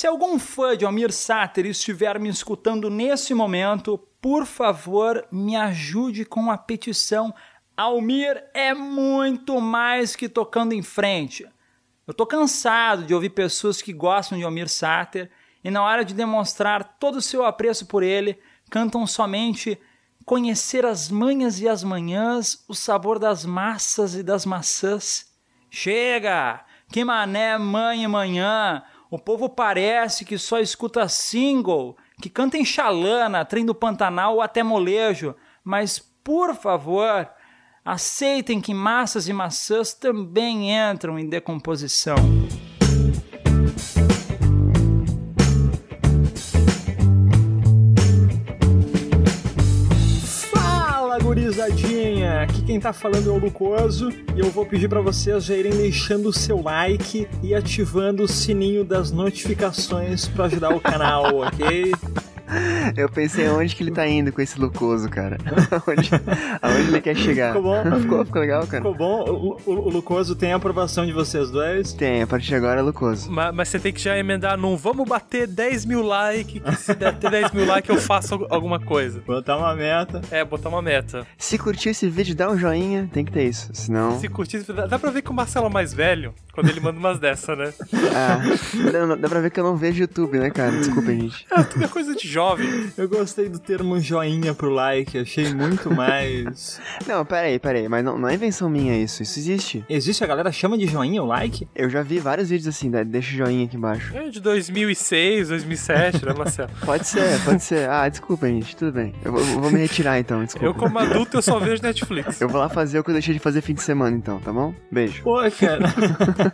Se algum fã de Almir Sater estiver me escutando nesse momento, por favor, me ajude com a petição. Almir é muito mais que tocando em frente. Eu tô cansado de ouvir pessoas que gostam de Almir Sater e na hora de demonstrar todo o seu apreço por ele, cantam somente conhecer as manhas e as manhãs, o sabor das massas e das maçãs. Chega! Que mané mãe e manhã! O povo parece que só escuta single, que canta em chalana, trem do Pantanal ou até molejo, mas por favor, aceitem que massas e maçãs também entram em decomposição. Aqui quem tá falando é o Lucoso e eu vou pedir para vocês já irem deixando o seu like e ativando o sininho das notificações para ajudar o canal, ok? Eu pensei aonde que ele tá indo com esse Lucoso, cara. Aonde, aonde ele quer chegar. Ficou bom? Ficou, ficou legal, cara? Ficou bom? O, o, o, Lucoso tem a aprovação de vocês dois? Tem, a partir de agora é Lucoso. Mas, mas você tem que já emendar num vamos bater 10 mil likes, que se der 10 mil likes eu faço alguma coisa. Botar uma meta. É, botar uma meta. Se curtir esse vídeo, dá um joinha, tem que ter isso, senão... Se curtir, dá pra ver que o Marcelo é mais velho, quando ele manda umas dessa, né? Ah, dá, dá pra ver que eu não vejo YouTube, né, cara? Desculpa, gente. É, tudo é coisa de jovem. Eu gostei do termo joinha pro like, achei muito mais. Não, peraí, peraí, mas não, não é invenção minha isso, isso existe. Existe? A galera chama de joinha o like? Eu já vi vários vídeos assim, né? deixa o joinha aqui embaixo. É de 2006, 2007, né, Marcelo? pode ser, pode ser. Ah, desculpa, gente, tudo bem. Eu vou, vou me retirar então, desculpa. Eu, como adulto, eu só vejo Netflix. Eu vou lá fazer o que eu deixei de fazer fim de semana então, tá bom? Beijo. Pô, cara.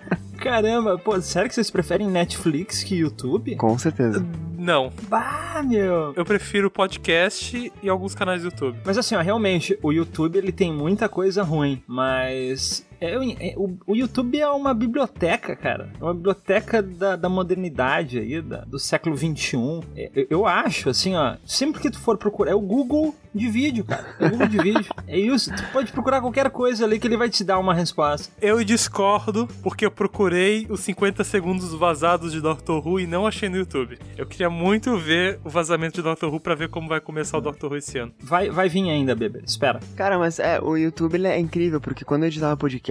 Caramba, pô, sério que vocês preferem Netflix que YouTube? Com certeza. Não. Bah, meu. Eu prefiro podcast e alguns canais do YouTube. Mas assim, ó, realmente, o YouTube ele tem muita coisa ruim, mas é, é, o, o, YouTube é uma biblioteca, cara. É uma biblioteca da, da modernidade aí, da, do século XXI. É, eu, eu, acho, assim, ó, sempre que tu for procurar, é o Google de vídeo, cara. É o Google de vídeo. É isso. Tu pode procurar qualquer coisa ali que ele vai te dar uma resposta. Eu discordo, porque eu procurei os 50 segundos vazados de Doctor Who e não achei no YouTube. Eu queria muito ver o vazamento de Doctor Who pra ver como vai começar o Doctor Who esse ano. Vai, vai vir ainda, bebê. Espera. Cara, mas é, o YouTube ele é incrível, porque quando eu editava podcast,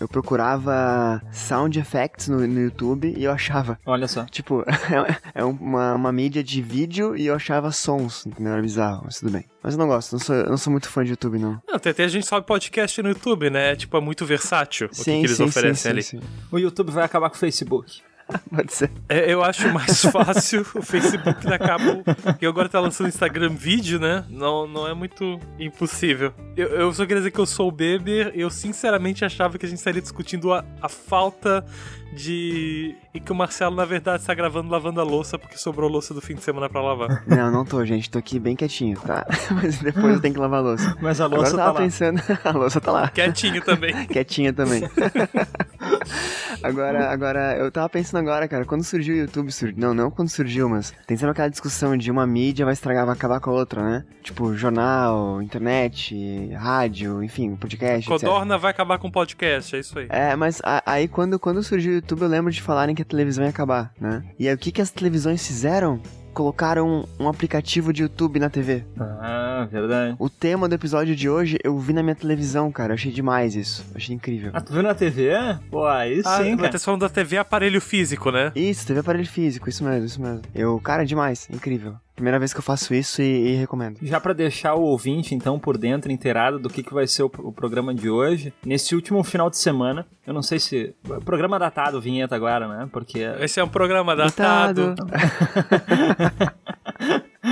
eu procurava sound effects no, no YouTube e eu achava. Olha só. Tipo, é, é uma, uma mídia de vídeo e eu achava sons, entendeu? Era bizarro, mas tudo bem. Mas eu não gosto, não sou, eu não sou muito fã de YouTube, não. Não, tem até a gente sabe podcast no YouTube, né? Tipo, é muito versátil sim, o que, que eles sim, oferecem sim, ali. Sim, o YouTube vai acabar com o Facebook. Pode ser. É, eu acho mais fácil o Facebook da Cabo, que agora tá lançando Instagram vídeo, né? Não, não é muito impossível. Eu, eu só queria dizer que eu sou o Beber, eu sinceramente achava que a gente estaria discutindo a, a falta de. E que o Marcelo, na verdade, está gravando lavando a louça porque sobrou louça do fim de semana pra lavar. Não, não tô, gente. Tô aqui bem quietinho, tá? Mas depois eu tenho que lavar a louça. Mas a louça Agora eu tava tá pensando. a louça tá lá. Quietinho também. Quietinha também. agora, agora, eu tava pensando agora, cara, quando surgiu o YouTube, surgiu. Não, não quando surgiu, mas tem sempre aquela discussão de uma mídia vai estragar, vai acabar com a outra, né? Tipo, jornal, internet, rádio, enfim, podcast. Codorna etc. vai acabar com podcast, é isso aí. É, mas a, aí quando, quando surgiu o YouTube, eu lembro de falarem que a televisão ia acabar, né? E aí o que, que as televisões fizeram? Colocaram um, aplicativo de YouTube na TV. Ah, verdade. O tema do episódio de hoje eu vi na minha televisão, cara. Eu achei demais isso. Eu achei incrível. Ah, tu viu na TV? Pô, aí Ah, sim, cara. tá falando da TV aparelho físico, né? Isso, TV aparelho físico, isso mesmo, isso mesmo. Eu, cara, demais, incrível. Primeira vez que eu faço isso e, e recomendo. Já pra deixar o ouvinte, então, por dentro, inteirado do que, que vai ser o, o programa de hoje, nesse último final de semana, eu não sei se... Programa datado, vinheta agora, né? Porque... Esse é um programa datado.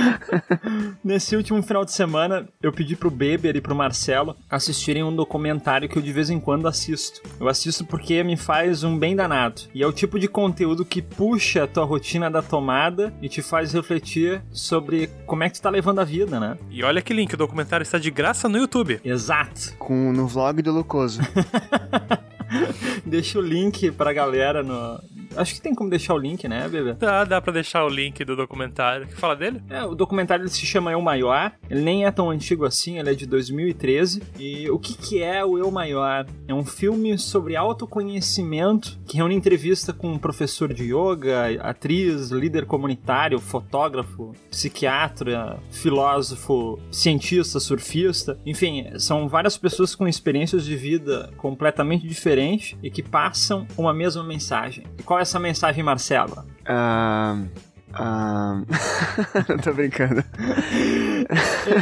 Nesse último final de semana, eu pedi pro Beber e pro Marcelo assistirem um documentário que eu de vez em quando assisto. Eu assisto porque me faz um bem danado. E é o tipo de conteúdo que puxa a tua rotina da tomada e te faz refletir sobre como é que tu tá levando a vida, né? E olha que link, o documentário está de graça no YouTube. Exato. Com, no vlog do Lucoso. Deixa o link pra galera no, Acho que tem como deixar o link, né, bebê? Dá, dá pra deixar o link do documentário. Que fala dele? É, o documentário se chama Eu Maior. Ele nem é tão antigo assim, ele é de 2013. E o que, que é o Eu Maior? É um filme sobre autoconhecimento que reúne entrevista com um professor de yoga, atriz, líder comunitário, fotógrafo, psiquiatra, filósofo, cientista, surfista. Enfim, são várias pessoas com experiências de vida completamente diferentes e que passam uma mesma mensagem. E qual essa mensagem, Marcelo? Ah. Ah. tô brincando.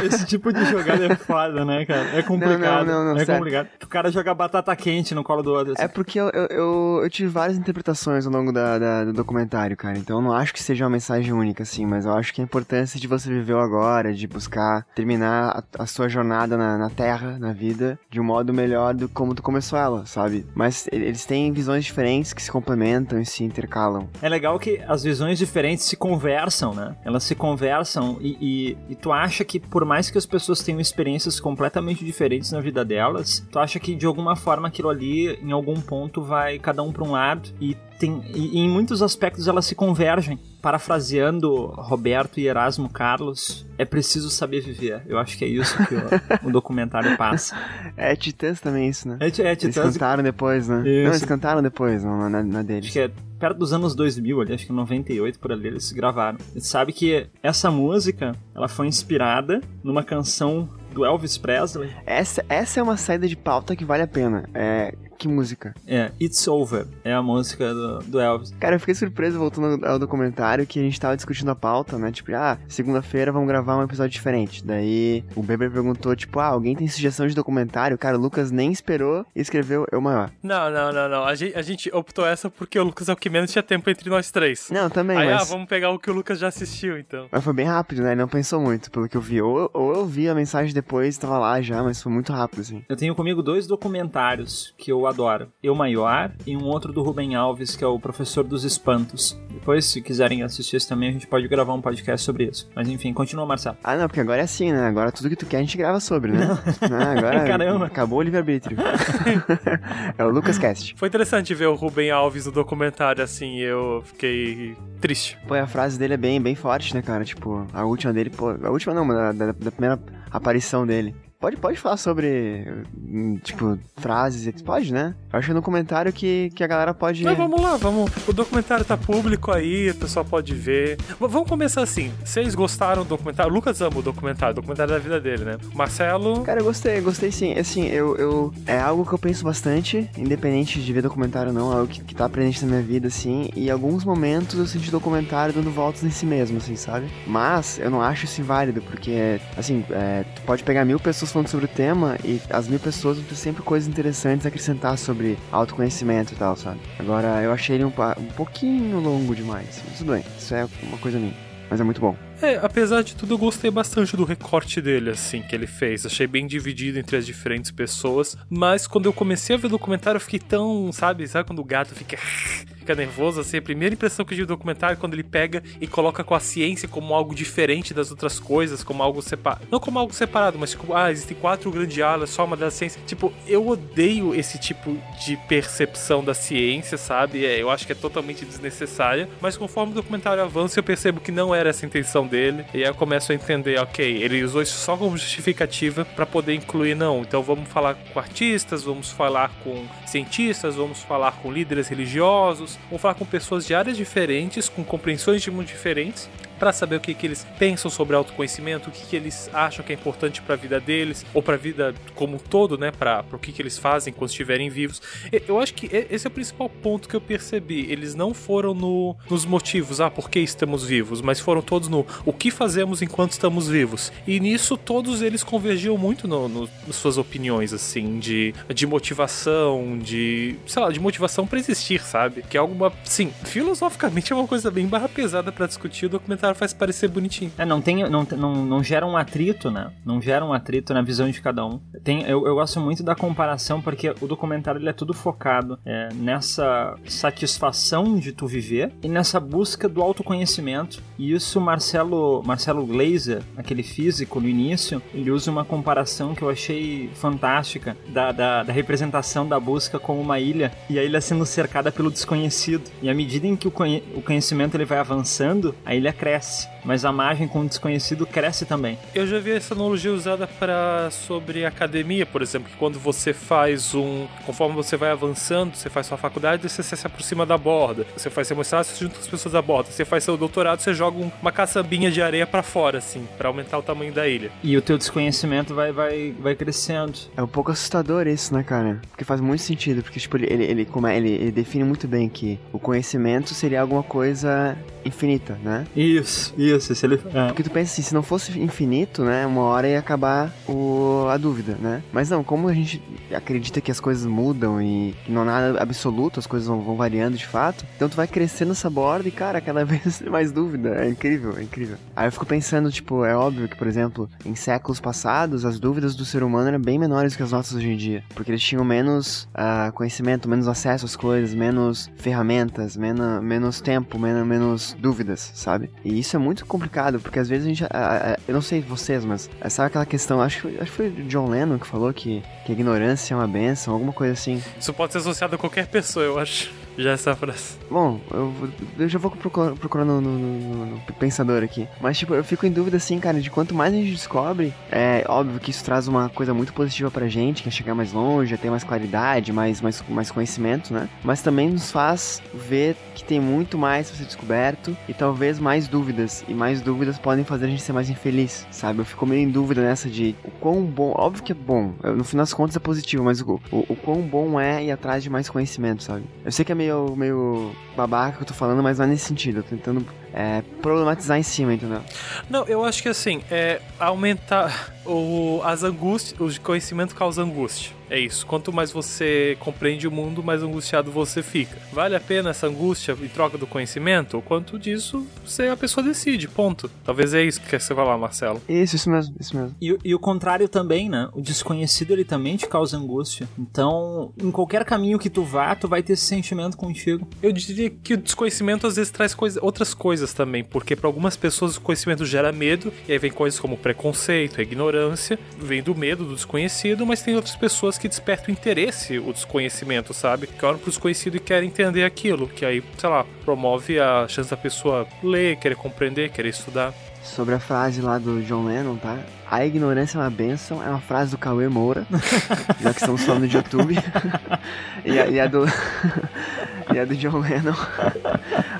Esse tipo de jogada é foda, né, cara? É complicado. Não, não, não, é sério. complicado. O cara joga batata quente no colo do outro. assim. É porque eu, eu, eu, tive várias interpretações ao longo da, da- do documentário, cara. Então eu não acho que seja uma mensagem única, assim, mas eu acho que a importância de você viver agora, de buscar terminar a, a sua jornada na, na Terra, na vida, de um modo melhor do como tu começou ela, sabe? Mas eles têm visões diferentes que se complementam e se intercalam. É legal que as visões diferentes se conversam, né? Elas se conversam e, e, e tu acha que por mais que as pessoas tenham experiências completamente diferentes na vida delas, tu acha que de alguma forma aquilo ali, em algum ponto, vai cada um para um lado e tem e, e em muitos aspectos elas se convergem. Parafraseando Roberto e Erasmo Carlos, é preciso saber viver. Eu acho que é isso que o, o documentário passa. É Titãs também isso, né? É, é Eles Titãs, cantaram depois, né? Isso. Não, eles cantaram depois, não, na, na Acho deles. que é perto dos anos 2000, ali, acho que 98 por ali eles gravaram. Você sabe que essa música, ela foi inspirada numa canção do Elvis Presley. Essa, essa é uma saída de pauta que vale a pena. É. Que música. É, It's Over, é a música do, do Elvis. Cara, eu fiquei surpreso voltando ao documentário que a gente tava discutindo a pauta, né? Tipo, ah, segunda-feira vamos gravar um episódio diferente. Daí o Beber perguntou, tipo, ah, alguém tem sugestão de documentário? Cara, o Lucas nem esperou e escreveu Eu Maior. Não, não, não, não. A gente, a gente optou essa porque o Lucas é o que menos tinha tempo entre nós três. Não, também, Aí, ah, mas. vamos pegar o que o Lucas já assistiu, então. Mas foi bem rápido, né? Ele não pensou muito, pelo que eu vi. Ou, ou eu vi a mensagem depois, tava lá já, mas foi muito rápido, assim. Eu tenho comigo dois documentários que eu adoro. Eu Maior e um outro do Rubem Alves, que é o Professor dos Espantos. Depois, se quiserem assistir esse também, a gente pode gravar um podcast sobre isso. Mas enfim, continua, Marcelo. Ah, não, porque agora é assim, né? Agora tudo que tu quer a gente grava sobre, né? Ah, agora Caramba. acabou o livre-arbítrio. é o Lucas Cast. Foi interessante ver o Rubem Alves no documentário, assim, eu fiquei triste. Pô, a frase dele é bem, bem forte, né, cara? Tipo, a última dele, pô, a última não, mas da, da- da primeira aparição dele. Pode, pode falar sobre, hum, tipo, frases, pode, né? Eu acho que no comentário que, que a galera pode... Mas vamos lá, vamos. O documentário tá público aí, o pessoal pode ver. V- vamos começar assim. Vocês gostaram do documentário? O Lucas ama o documentário, o documentário da vida dele, né? O Marcelo. Cara, eu gostei, gostei sim. Assim, eu, eu... É algo que eu penso bastante, independente de ver documentário ou não, é algo que, que tá presente na minha vida, assim, e em alguns momentos eu senti documentário dando voltas em si mesmo, assim, sabe? Mas eu não acho isso inválido, porque, assim, é, tu pode pegar mil pessoas falando sobre o tema e as mil pessoas vão ter sempre coisas interessantes a acrescentar sobre autoconhecimento e tal, sabe? Agora, eu achei ele um, um pouquinho longo demais. Mas tudo bem, isso é uma coisa minha. Mas é muito bom. É, apesar de tudo, eu gostei bastante do recorte dele, assim, que ele fez. Achei bem dividido entre as diferentes pessoas. Mas quando eu comecei a ver o documentário, eu fiquei tão, sabe? Sabe quando o gato fica. Fica nervoso, assim, a primeira impressão que eu tive do documentário é quando ele pega e coloca com a ciência como algo diferente das outras coisas, como algo separado. Não como algo separado, mas tipo, ah, existem quatro grandes alas, só uma da ciência. Tipo, eu odeio esse tipo de percepção da ciência, sabe? É, eu acho que é totalmente desnecessária. Mas conforme o documentário avança, eu percebo que não era essa a intenção dele. E aí eu começo a entender, ok, ele usou isso só como justificativa pra poder incluir, não. Então vamos falar com artistas, vamos falar com cientistas, vamos falar com líderes religiosos, vamos falar com pessoas de áreas diferentes, com compreensões de mundo diferentes. Pra saber o que, que eles pensam sobre autoconhecimento, o que, que eles acham que é importante pra vida deles, ou pra vida como um todo, né? Pra o que, que eles fazem quando estiverem vivos. Eu acho que esse é o principal ponto que eu percebi. Eles não foram no, nos motivos, ah, por que estamos vivos, mas foram todos no o que fazemos enquanto estamos vivos. E nisso todos eles convergiam muito no, no, nas suas opiniões, assim, de, de motivação, de, sei lá, de motivação pra existir, sabe? Que é alguma, sim, filosoficamente é uma coisa bem barra pesada pra discutir. O documentário faz parecer bonitinho. É, não tem, não, não, não gera um atrito, né? Não gera um atrito na visão de cada um. Tem, eu, eu gosto muito da comparação porque o documentário ele é tudo focado é, nessa satisfação de tu viver e nessa busca do autoconhecimento. E isso Marcelo, Marcelo Glazer, aquele físico no início, ele usa uma comparação que eu achei fantástica da, da, da representação da busca como uma ilha e a ilha sendo cercada pelo desconhecido. E à medida em que o, conhe o conhecimento ele vai avançando, a ilha cresce Yes. Mas a margem com o desconhecido cresce também. Eu já vi essa analogia usada para sobre academia, por exemplo, que quando você faz um, conforme você vai avançando, você faz sua faculdade, você se aproxima da borda, você faz seu mestrado, você junta com as pessoas da borda, você faz seu doutorado, você joga uma caçambinha de areia para fora, assim, para aumentar o tamanho da ilha. E o teu desconhecimento vai, vai, vai crescendo. É um pouco assustador isso, né, cara? Porque faz muito sentido, porque tipo, ele, ele, como é, ele, ele define muito bem que o conhecimento seria alguma coisa infinita, né? Isso, isso. Se ele... É. Porque tu pensa assim, se não fosse infinito, né, uma hora ia acabar o... a dúvida, né? Mas não, como a gente acredita que as coisas mudam e não há nada absoluto, as coisas vão, variando de fato, então tu vai crescendo essa borda e, cara, cada vez mais dúvida. É incrível, é incrível. Aí eu fico pensando, tipo, é óbvio que, por exemplo, em séculos passados, as dúvidas do ser humano eram bem menores que as nossas hoje em dia. Porque eles tinham menos uh, conhecimento, menos acesso às coisas, menos ferramentas, menos, menos tempo, menos, menos dúvidas, sabe? E isso é muito complicado, porque às vezes a gente. A, a, eu não sei vocês, mas sabe aquela questão? Acho, acho que foi John Lennon que falou que, que a ignorância é uma benção, alguma coisa assim. Isso pode ser associado a qualquer pessoa, eu acho. Já essa frase. Bom, eu, eu já vou procurar, procurar no, no, no, no, pensador aqui. Mas, tipo, eu fico em dúvida, assim, cara, de quanto mais a gente descobre, é óbvio que isso traz uma coisa muito positiva pra gente, que é chegar mais longe, é ter mais claridade, mais, mais, mais conhecimento, né? Mas também nos faz ver que tem muito mais pra ser descoberto e talvez mais dúvidas. E mais dúvidas podem fazer a gente ser mais infeliz, sabe? Eu fico meio em dúvida nessa de o quão bom. Óbvio que é bom, no final das contas é positivo, mas o, o, o quão bom é ir atrás de mais conhecimento, sabe? Eu sei que é meio meio, meio babaca que eu tô falando, mas não é nesse sentido. Eu tô tentando é, problematizar em cima, entendeu? Não, eu acho que assim, é aumentar o, as angústias, o conhecimento causa angústia. É isso. Quanto mais você compreende o mundo, mais angustiado você fica. Vale a pena essa angústia em troca do conhecimento? Ou quanto disso você a pessoa decide, ponto. Talvez é isso que você vai lá, Marcelo. Isso, isso mesmo, isso mesmo. E, e o contrário também, né? O desconhecido ele também te causa angústia. Então, em qualquer caminho que tu vá, tu vai ter esse sentimento contigo. Eu diria que o desconhecimento às vezes traz coisa, outras coisas também, porque para algumas pessoas o conhecimento gera medo, e aí vem coisas como preconceito, ignorância, vem do medo do desconhecido, mas tem outras pessoas que desperta o interesse, o desconhecimento, sabe? Que olham pro desconhecido e querem entender aquilo, que aí, sei lá, promove a chance da pessoa ler, querer compreender, querer estudar. Sobre a frase lá do John Lennon, tá? A ignorância é uma benção, é uma frase do Cauê Moura, já que estamos falando de YouTube. e, a, e a do. e a do John Lennon.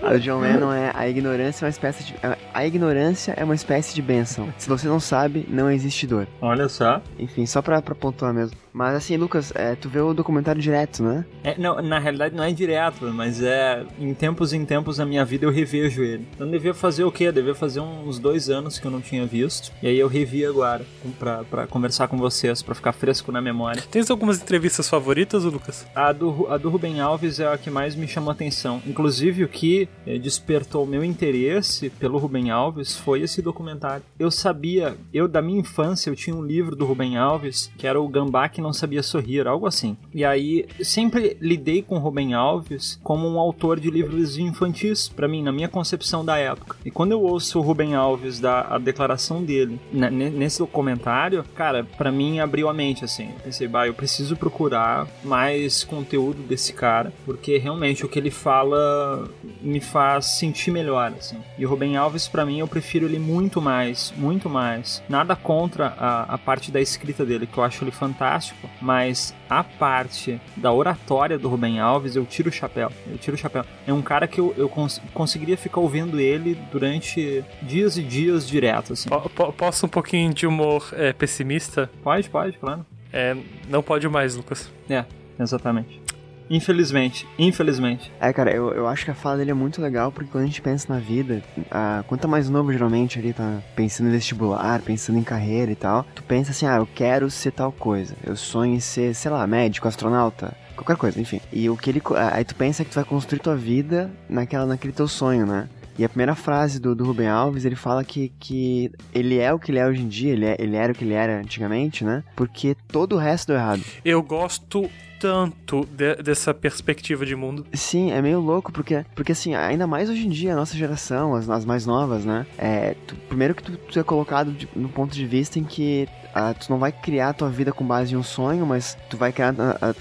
A do John Lennon é a ignorância é uma espécie de. A ignorância é uma espécie de benção. Se você não sabe, não existe dor. Olha só. Enfim, só pra, pra pontuar mesmo. Mas assim, Lucas, é, tu vê o documentário direto, né? É, não, na realidade não é direto, mas é em tempos em tempos da minha vida eu revejo ele. Então devia fazer o quê? Devia fazer uns dois anos que eu não tinha visto. E aí eu revi agora pra conversar com vocês, pra ficar fresco na memória. Tens algumas entrevistas favoritas, Lucas? A do, a do Rubem Alves é a que mais me chamou a atenção. Inclusive o que eh, despertou meu interesse pelo Rubem Alves foi esse documentário. Eu sabia, eu da minha infância, eu tinha um livro do Rubem Alves que era o Gambá que não sabia sorrir, algo assim. E aí sempre lidei com Rubem Alves como um autor de livros infantis, para mim, na minha concepção da época. E quando eu ouço o Rubem Alves dar a declaração dele né, nesse documentário, cara, para mim abriu a mente assim. Eu pensei, bah, eu preciso procurar mais conteúdo desse cara, porque realmente o que ele fala me faz sentir melhor, assim. E o Rubem Alves, para mim, eu prefiro ele muito mais, muito mais. Nada contra a, a parte da escrita dele, que eu acho ele fantástico, mas a parte da oratória do Rubem Alves, eu tiro o chapéu. Eu tiro o chapéu. É um cara que eu, eu cons conseguiria ficar ouvindo ele durante dias e dias direto, assim. P posso um pouquinho de humor é, pessimista? Pode, pode, claro. É, não pode mais, Lucas. É, exatamente. Infelizmente, infelizmente. É, cara, eu, eu acho que a fala dele é muito legal porque quando a gente pensa na vida, a, quanto mais novo geralmente ali tá pensando em vestibular, pensando em carreira e tal, tu pensa assim, ah, eu quero ser tal coisa. Eu sonho em ser, sei lá, médico, astronauta, qualquer coisa, enfim. E o que ele. Aí tu pensa que tu vai construir tua vida naquela, naquele teu sonho, né? E a primeira frase do, do Rubem Alves, ele fala que, que ele é o que ele é hoje em dia, ele, é, ele era o que ele era antigamente, né? Porque todo o resto deu errado. Eu gosto tanto de, dessa perspectiva de mundo. Sim, é meio louco, porque, porque assim, ainda mais hoje em dia, a nossa geração, as, as mais novas, né? É, tu, primeiro que tu, tu é colocado de, no ponto de vista em que tu não vai criar a tua vida com base em um sonho, mas tu vai criar a, a,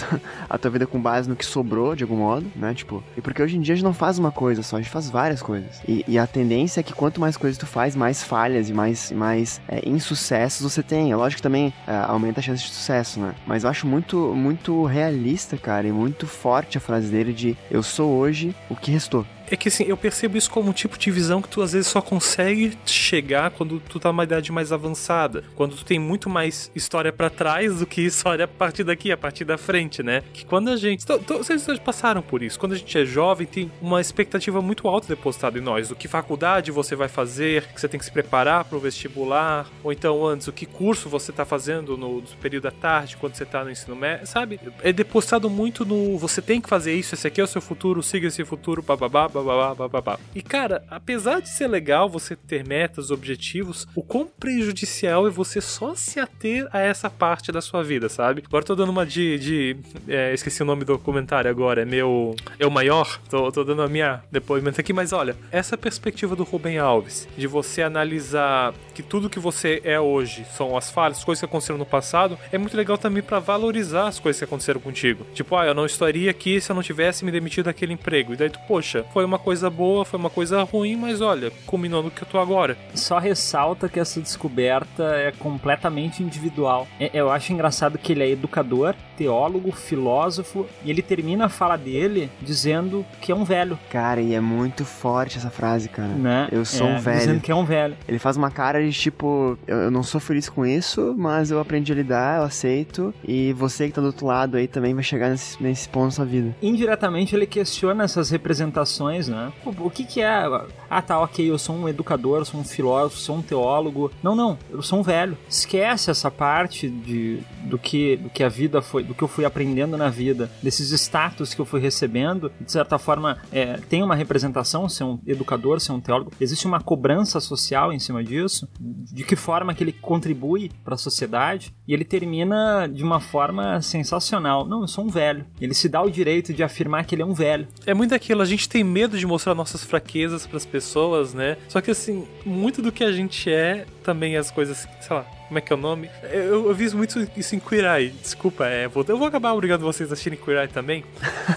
a, tua vida com base no que sobrou, de algum modo, né? Tipo, e porque hoje em dia a gente não faz uma coisa só, a gente faz várias coisas. E, e a tendência é que quanto mais coisas tu faz, mais falhas e mais, mais é, insucessos você tem. É lógico que também é, aumenta a chance de sucesso, né? Mas eu acho muito, muito realista, cara, e muito forte a frase dele de eu sou hoje o que restou. É que assim, eu percebo isso como um tipo de visão que tu às vezes só consegue chegar quando tu tá numa idade mais avançada. Quando tu tem muito mais história para trás do que história a partir daqui, a partir da frente, né? Que quando a gente. Vocês passaram por isso. Quando a gente é jovem, tem uma expectativa muito alta depositada em nós. Do que faculdade você vai fazer, que você tem que se preparar pro vestibular, ou então antes, o que curso você tá fazendo no, no período da tarde, quando você tá no ensino médio, sabe? É depositado muito no você tem que fazer isso, esse aqui é o seu futuro, siga esse futuro, bababá, babá. E cara, apesar de ser legal você ter metas, objetivos, o quão prejudicial é você só se ater a essa parte da sua vida, sabe? Agora tô dando uma de. de é, esqueci o nome do comentário agora, é meu. O maior? Tô, tô dando a minha depoimento aqui, mas olha, essa perspectiva do Rubem Alves, de você analisar que tudo que você é hoje são as falhas, coisas que aconteceram no passado, é muito legal também para valorizar as coisas que aconteceram contigo. Tipo, ah, eu não estaria aqui se eu não tivesse me demitido daquele emprego. E daí tu, poxa, foi uma coisa boa, foi uma coisa ruim, mas olha, culminou no que eu tô agora. Só ressalta que essa descoberta é completamente individual. É, eu acho engraçado que ele é educador, teólogo, filósofo, e ele termina a fala dele dizendo que é um velho. Cara, e é muito forte essa frase, cara. Né? Eu sou é, um velho. Dizendo que é um velho. Ele faz uma cara de tipo, eu, não sou feliz com isso, mas eu aprendi a lidar, eu aceito, e você que tá do outro lado aí também vai chegar nesse, nesse ponto na sua vida. Indiretamente ele questiona essas representações, né? O, o que que é? Ah, tá, ok, eu sou um educador, sou um filósofo, sou um teólogo. Não, não, eu sou um velho. Esquece essa parte de, do, que, do que a vida foi, do que eu fui aprendendo na vida, desses status que eu fui recebendo. De certa forma, é, tem uma representação, ser um educador, ser um teólogo. Existe uma cobrança social em cima disso, de que forma que ele contribui para a sociedade. E ele termina de uma forma sensacional. Não, eu sou um velho. Ele se dá o direito de afirmar que ele é um velho. É muito aquilo, a gente tem medo de mostrar nossas fraquezas para as pessoas, né? Só que assim, muito do que a gente é também as coisas, sei lá, como é que é o nome? Eu, eu vi muito isso em Eye. Desculpa, é, vou, eu vou acabar obrigando vocês a assistirem Eye também.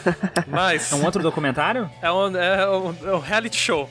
Mas. É um outro documentário? É um, é um, é um reality show.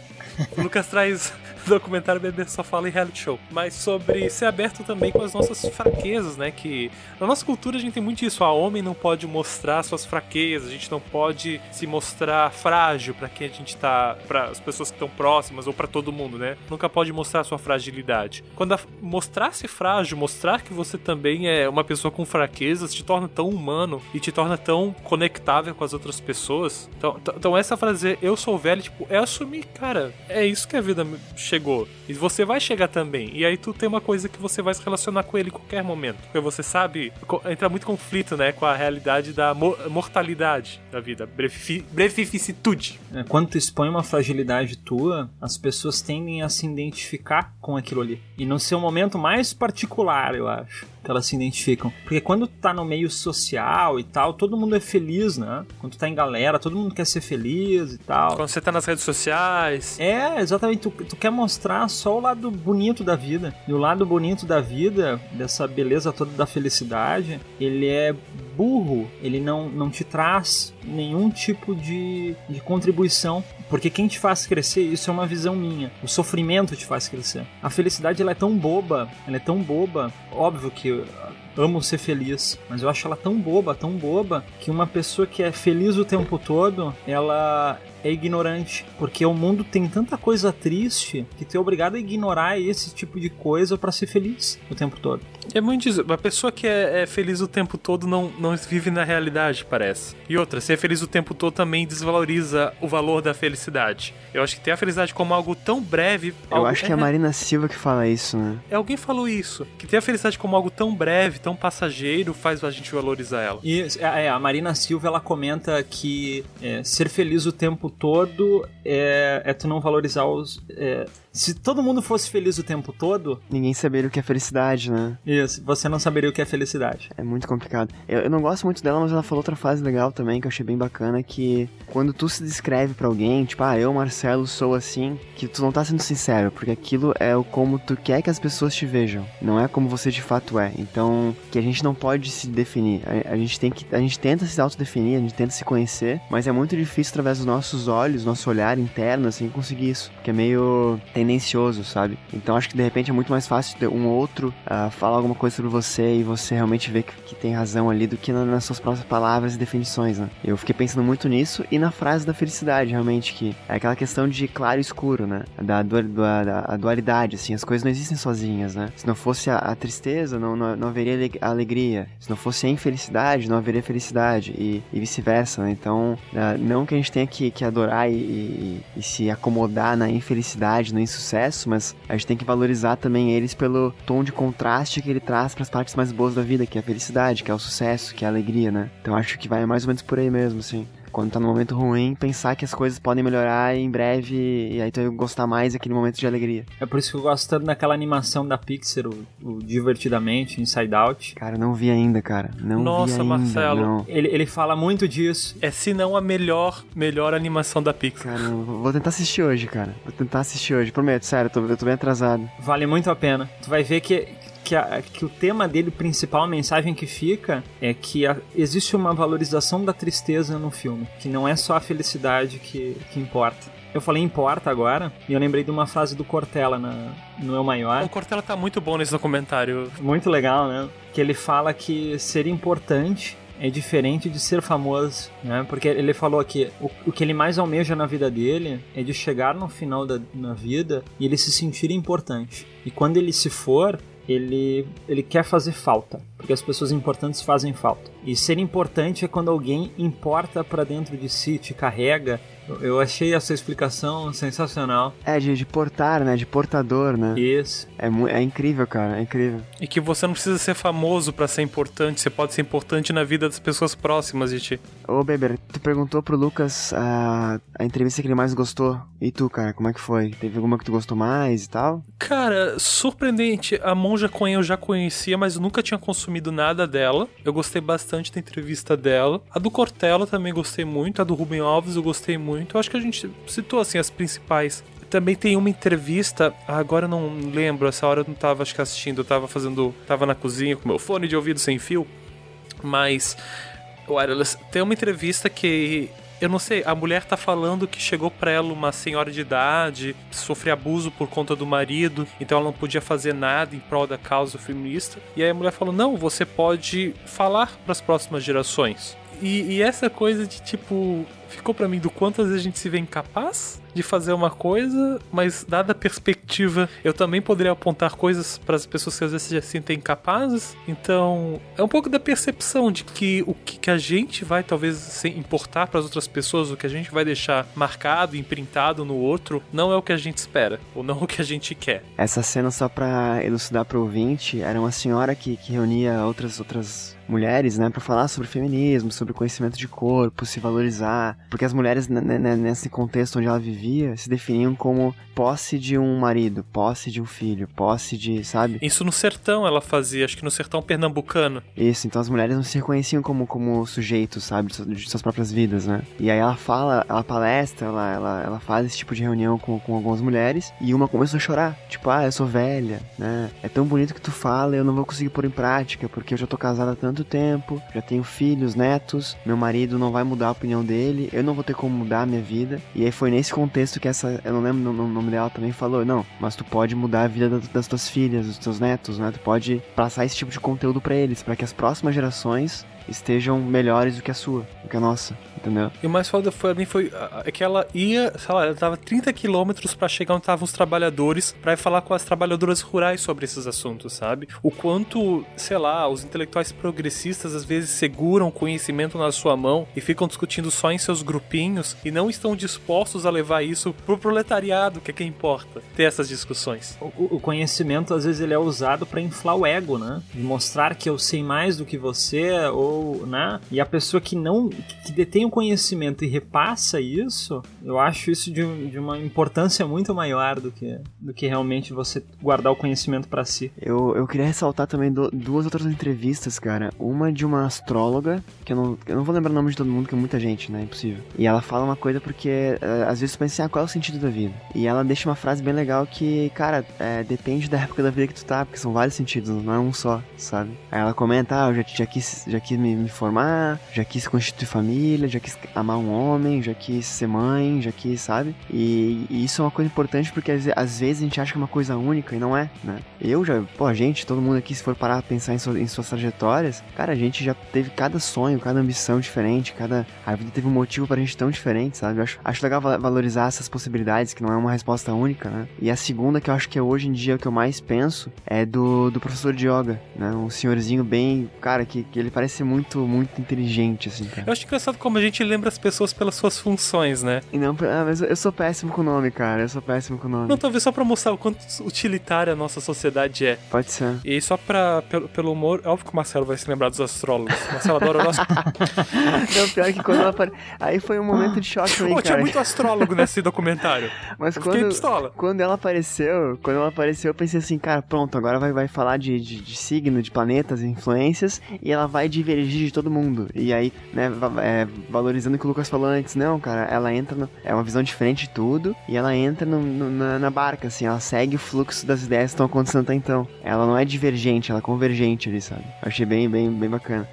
O Lucas traz documentário Bebê só fala em reality show. Mas sobre ser aberto também com as nossas fraquezas, né? Que na nossa cultura a gente tem muito isso. A homem não pode mostrar suas fraquezas, a gente não pode se mostrar frágil para quem a gente tá, para as pessoas que estão próximas ou para todo mundo, né? Nunca pode mostrar sua fragilidade. Quando mostrar-se frágil, mostrar que você também é uma pessoa com fraquezas, te torna tão humano e te torna tão conectável com as outras pessoas. Então, então essa frase, eu sou velho, tipo, é assumir, cara, é isso que a vida chegou. E você vai chegar também. E aí tu tem uma coisa que você vai se relacionar com ele em qualquer momento. Porque você sabe, entra muito conflito, né, com a realidade da mortalidade da vida, brevificitude. É, quando tu expõe uma fragilidade tua, as pessoas tendem a se identificar com aquilo ali. E no seu momento mais particular, eu acho que elas se identificam. Porque quando tu tá no meio social e tal, todo mundo é feliz, né? Quando tu tá em galera, todo mundo quer ser feliz e tal. Quando você tá nas redes sociais. É, exatamente. Tu, tu quer mostrar só o lado bonito da vida. E o lado bonito da vida, dessa beleza toda da felicidade, ele é burro. Ele não, não te traz nenhum tipo de, de contribuição. Porque quem te faz crescer, isso é uma visão minha. O sofrimento te faz crescer. A felicidade ela é tão boba, ela é tão boba. Óbvio que amo ser feliz, mas eu acho ela tão boba, tão boba, que uma pessoa que é feliz o tempo todo, ela é ignorante, porque o mundo tem tanta coisa triste que tu é obrigado a ignorar esse tipo de coisa para ser feliz o tempo todo. É muito isso. Uma pessoa que é, é, feliz o tempo todo não, não vive na realidade, parece. E outra, ser feliz o tempo todo também desvaloriza o valor da felicidade. Eu acho que ter a felicidade como algo tão breve. Eu acho que é a Marina Silva que fala isso, né? É, alguém falou isso. Que ter a felicidade como algo tão breve, tão passageiro, faz a gente valorizar ela. E é, a Marina Silva ela comenta que é, ser feliz o tempo todo é, é tu não valorizar os. É, se todo mundo fosse feliz o tempo todo. Ninguém saberia o que é felicidade, né? Isso, você não saberia o que é felicidade. É muito complicado. Eu, eu não gosto muito dela, mas ela falou outra frase legal também que eu achei bem bacana: que quando tu se descreve para alguém, tipo, ah, eu, Marcelo, sou assim, que tu não tá sendo sincero, porque aquilo é o como tu quer que as pessoas te vejam, não é como você de fato é. Então, que a gente não pode se definir. A, a gente tem que. A gente tenta se autodefinir, a gente tenta se conhecer, mas é muito difícil através dos nossos olhos, nosso olhar interno, assim, conseguir isso. Que é meio tendencioso, sabe? Então acho que de repente é muito mais fácil um outro uh, falar alguma coisa sobre você e você realmente ver que, que tem razão ali do que na, nas suas próprias palavras e definições, né? Eu fiquei pensando muito nisso e na frase da felicidade, realmente, que é aquela questão de claro e escuro, né? Da, da, da a dualidade, assim, as coisas não existem sozinhas, né? Se não fosse a, a tristeza, não, não, não, haveria alegria. Se não fosse a infelicidade, não haveria felicidade e, e vice-versa, né? Então, uh, não que a gente tenha que, que adorar e, e, e se acomodar na infelicidade, no insucesso, mas a gente tem que valorizar também eles pelo tom de contraste que ele traz para as partes mais boas da vida, que é a felicidade, que é o sucesso, que é a alegria, né? Então acho que vai mais ou menos por aí mesmo, assim quando tá num momento ruim, pensar que as coisas podem melhorar em breve e aí tu vai gostar mais daquele momento de alegria. É por isso que eu gosto tanto daquela animação da Pixar, o, o Divertidamente, Inside Out. Cara, não vi ainda, cara. Não Nossa, vi ainda, Marcelo. Não. Ele, ele fala muito disso. É se não a melhor, melhor animação da Pixar. Cara, eu vou tentar assistir hoje, cara. Vou tentar assistir hoje, prometo, sério, eu tô, eu tô bem atrasado. Vale muito a pena. Tu vai ver que que, a, que o tema dele principal, a mensagem que fica, é que a, existe uma valorização da tristeza no filme, que não é só a felicidade que, que importa. Eu falei importa agora, e eu lembrei de uma frase do Cortella na, no Eu Maior. O Cortella tá muito bom nesse documentário. Muito legal, né? Que ele fala que ser importante é diferente de ser famoso, né? Porque ele falou que o, o, que ele mais almeja na vida dele é de chegar no final da na vida e ele se sentir importante. E quando ele se for, ele, ele quer fazer falta, porque as pessoas importantes fazem falta. E ser importante é quando alguém importa para dentro de si, te carrega. Eu achei essa explicação sensacional. É, de, de portar, né? De portador, né? Isso. É, é incrível, cara, é incrível. E que você não precisa ser famoso para ser importante, você pode ser importante na vida das pessoas próximas de ti. Ô, Beber, tu perguntou pro Lucas a, a entrevista que ele mais gostou. E tu, cara, como é que foi? Teve alguma que tu gostou mais e tal? Cara, surpreendente. A Monja Coen eu já conhecia, mas nunca tinha consumido nada dela. Eu gostei bastante da entrevista dela. A do Cortella também gostei muito, a do Ruben Alves eu gostei muito. Eu acho que a gente citou assim as principais. Também tem uma entrevista, agora eu não lembro, essa hora eu não tava acho que assistindo, eu tava fazendo, tava na cozinha com meu fone de ouvido sem fio, mas wireless, tem uma entrevista que eu não sei, a mulher tá falando que chegou pra ela uma senhora de idade, sofre abuso por conta do marido, então ela não podia fazer nada em prol da causa feminista. E aí a mulher falou: não, você pode falar para as próximas gerações. E, e, essa coisa de tipo, ficou para mim do quanto às vezes a gente se vê incapaz de fazer uma coisa, mas dada a perspectiva, eu também poderia apontar coisas para as pessoas que às vezes se sentem incapazes. Então, é um pouco da percepção de que o que a gente vai talvez importar para as outras pessoas, o que a gente vai deixar marcado, imprintado no outro, não é o que a gente espera, ou não é o que a gente quer. Essa cena, só para elucidar para o ouvinte, era uma senhora que, que reunia outras outras mulheres, né, para falar sobre feminismo, sobre conhecimento de corpo, se valorizar, porque as mulheres nesse contexto onde ela vivia se definiam como posse de um marido, posse de um filho, posse de, sabe? Isso no sertão ela fazia, acho que no sertão pernambucano. Isso, então as mulheres não se reconheciam como, como sujeitos, sabe, de suas próprias vidas, né? E aí ela fala, ela palestra, ela, ela, ela faz esse tipo de reunião com, com algumas mulheres e uma começou a chorar, tipo, ah, eu sou velha, né? É tão bonito que tu fala, eu não vou conseguir pôr em prática porque eu já tô casada há tanto tempo, já tenho filhos, netos, meu marido não vai mudar a opinião dele, eu não vou ter como mudar a minha vida. E aí foi nesse contexto que essa, eu não lembro o nome dela também falou, não, mas tu pode mudar a vida das tuas filhas, dos teus netos, né? Tu pode passar esse tipo de conteúdo para eles, para que as próximas gerações estejam melhores do que a sua, do que a nossa, entendeu? E o mais foda foi, mim foi é que ela ia, sei lá, ela tava 30 quilômetros para chegar onde estavam os trabalhadores, para falar com as trabalhadoras rurais sobre esses assuntos, sabe? O quanto, sei lá, os intelectuais progressistas às vezes seguram o conhecimento na sua mão e ficam discutindo só em seus grupinhos e não estão dispostos a levar isso pro proletariado, que é quem importa, ter essas discussões. O, o conhecimento às vezes ele é usado para inflar o ego, né? De mostrar que eu sei mais do que você ou né? E a pessoa que não que detém o conhecimento e repassa isso, eu acho isso de, de uma importância muito maior do que, do que realmente você guardar o conhecimento para si. Eu, eu queria ressaltar também do, duas outras entrevistas, cara. Uma de uma astróloga, que eu não, eu não vou lembrar o nome de todo mundo, que é muita gente, né? Impossível. E ela fala uma coisa porque uh, às vezes pensa assim, ah, qual é o sentido da vida? E ela deixa uma frase bem legal que, cara, é, depende da época da vida que tu tá, porque são vários sentidos, não é um só, sabe? Aí ela comenta, ah, eu já, já quis, já quis me, me formar, já quis constituir família, já quis amar um homem, já quis ser mãe, já quis, sabe? E, e isso é uma coisa importante porque às, às, vezes a gente acha que é uma coisa única e não é, né? Eu já, pô, a gente, todo mundo aqui, se for parar a pensar em, sua, em suas trajetórias, cara, a gente já teve cada sonho, cada ambição diferente, cada. A vida teve um motivo pra gente tão diferente, sabe? Eu acho, acho legal valorizar essas possibilidades, que não é uma resposta única, né? E a segunda, que eu acho que é hoje em dia o que eu mais penso, é do, do professor de yoga, né? Um senhorzinho bem. Cara, que, que ele parece muito, muito inteligente, assim, cara. Eu acho engraçado como a gente lembra as pessoas pelas suas funções, né? E não, ah, mas eu sou péssimo com o nome, cara. Eu sou péssimo com o nome. Não, talvez só pra mostrar o quanto utilitária a nossa sociedade é. Pode ser. E só pra, pelo, pelo humor, é óbvio que o Marcelo vai se lembrar dos astrólogos. O Marcelo adora o nosso. não, pior que quando ela apare... Aí foi um momento de choque cara. tinha muito astrólogo nesse documentário. Mas quando, quando ela apareceu, quando ela apareceu, eu pensei assim, cara, pronto, agora vai, vai falar de, de, de signo, de planetas, influências, e ela vai divergir de todo mundo. E aí, né, é, valorizando o que o Lucas falou antes, não, cara, ela entra no, é uma visão diferente de tudo, e ela entra no, no, na, na, barca, assim, ela segue o fluxo das ideias que estão acontecendo até então. Ela não é divergente, ela é convergente ali, sabe? Achei bem, bem, bem bacana.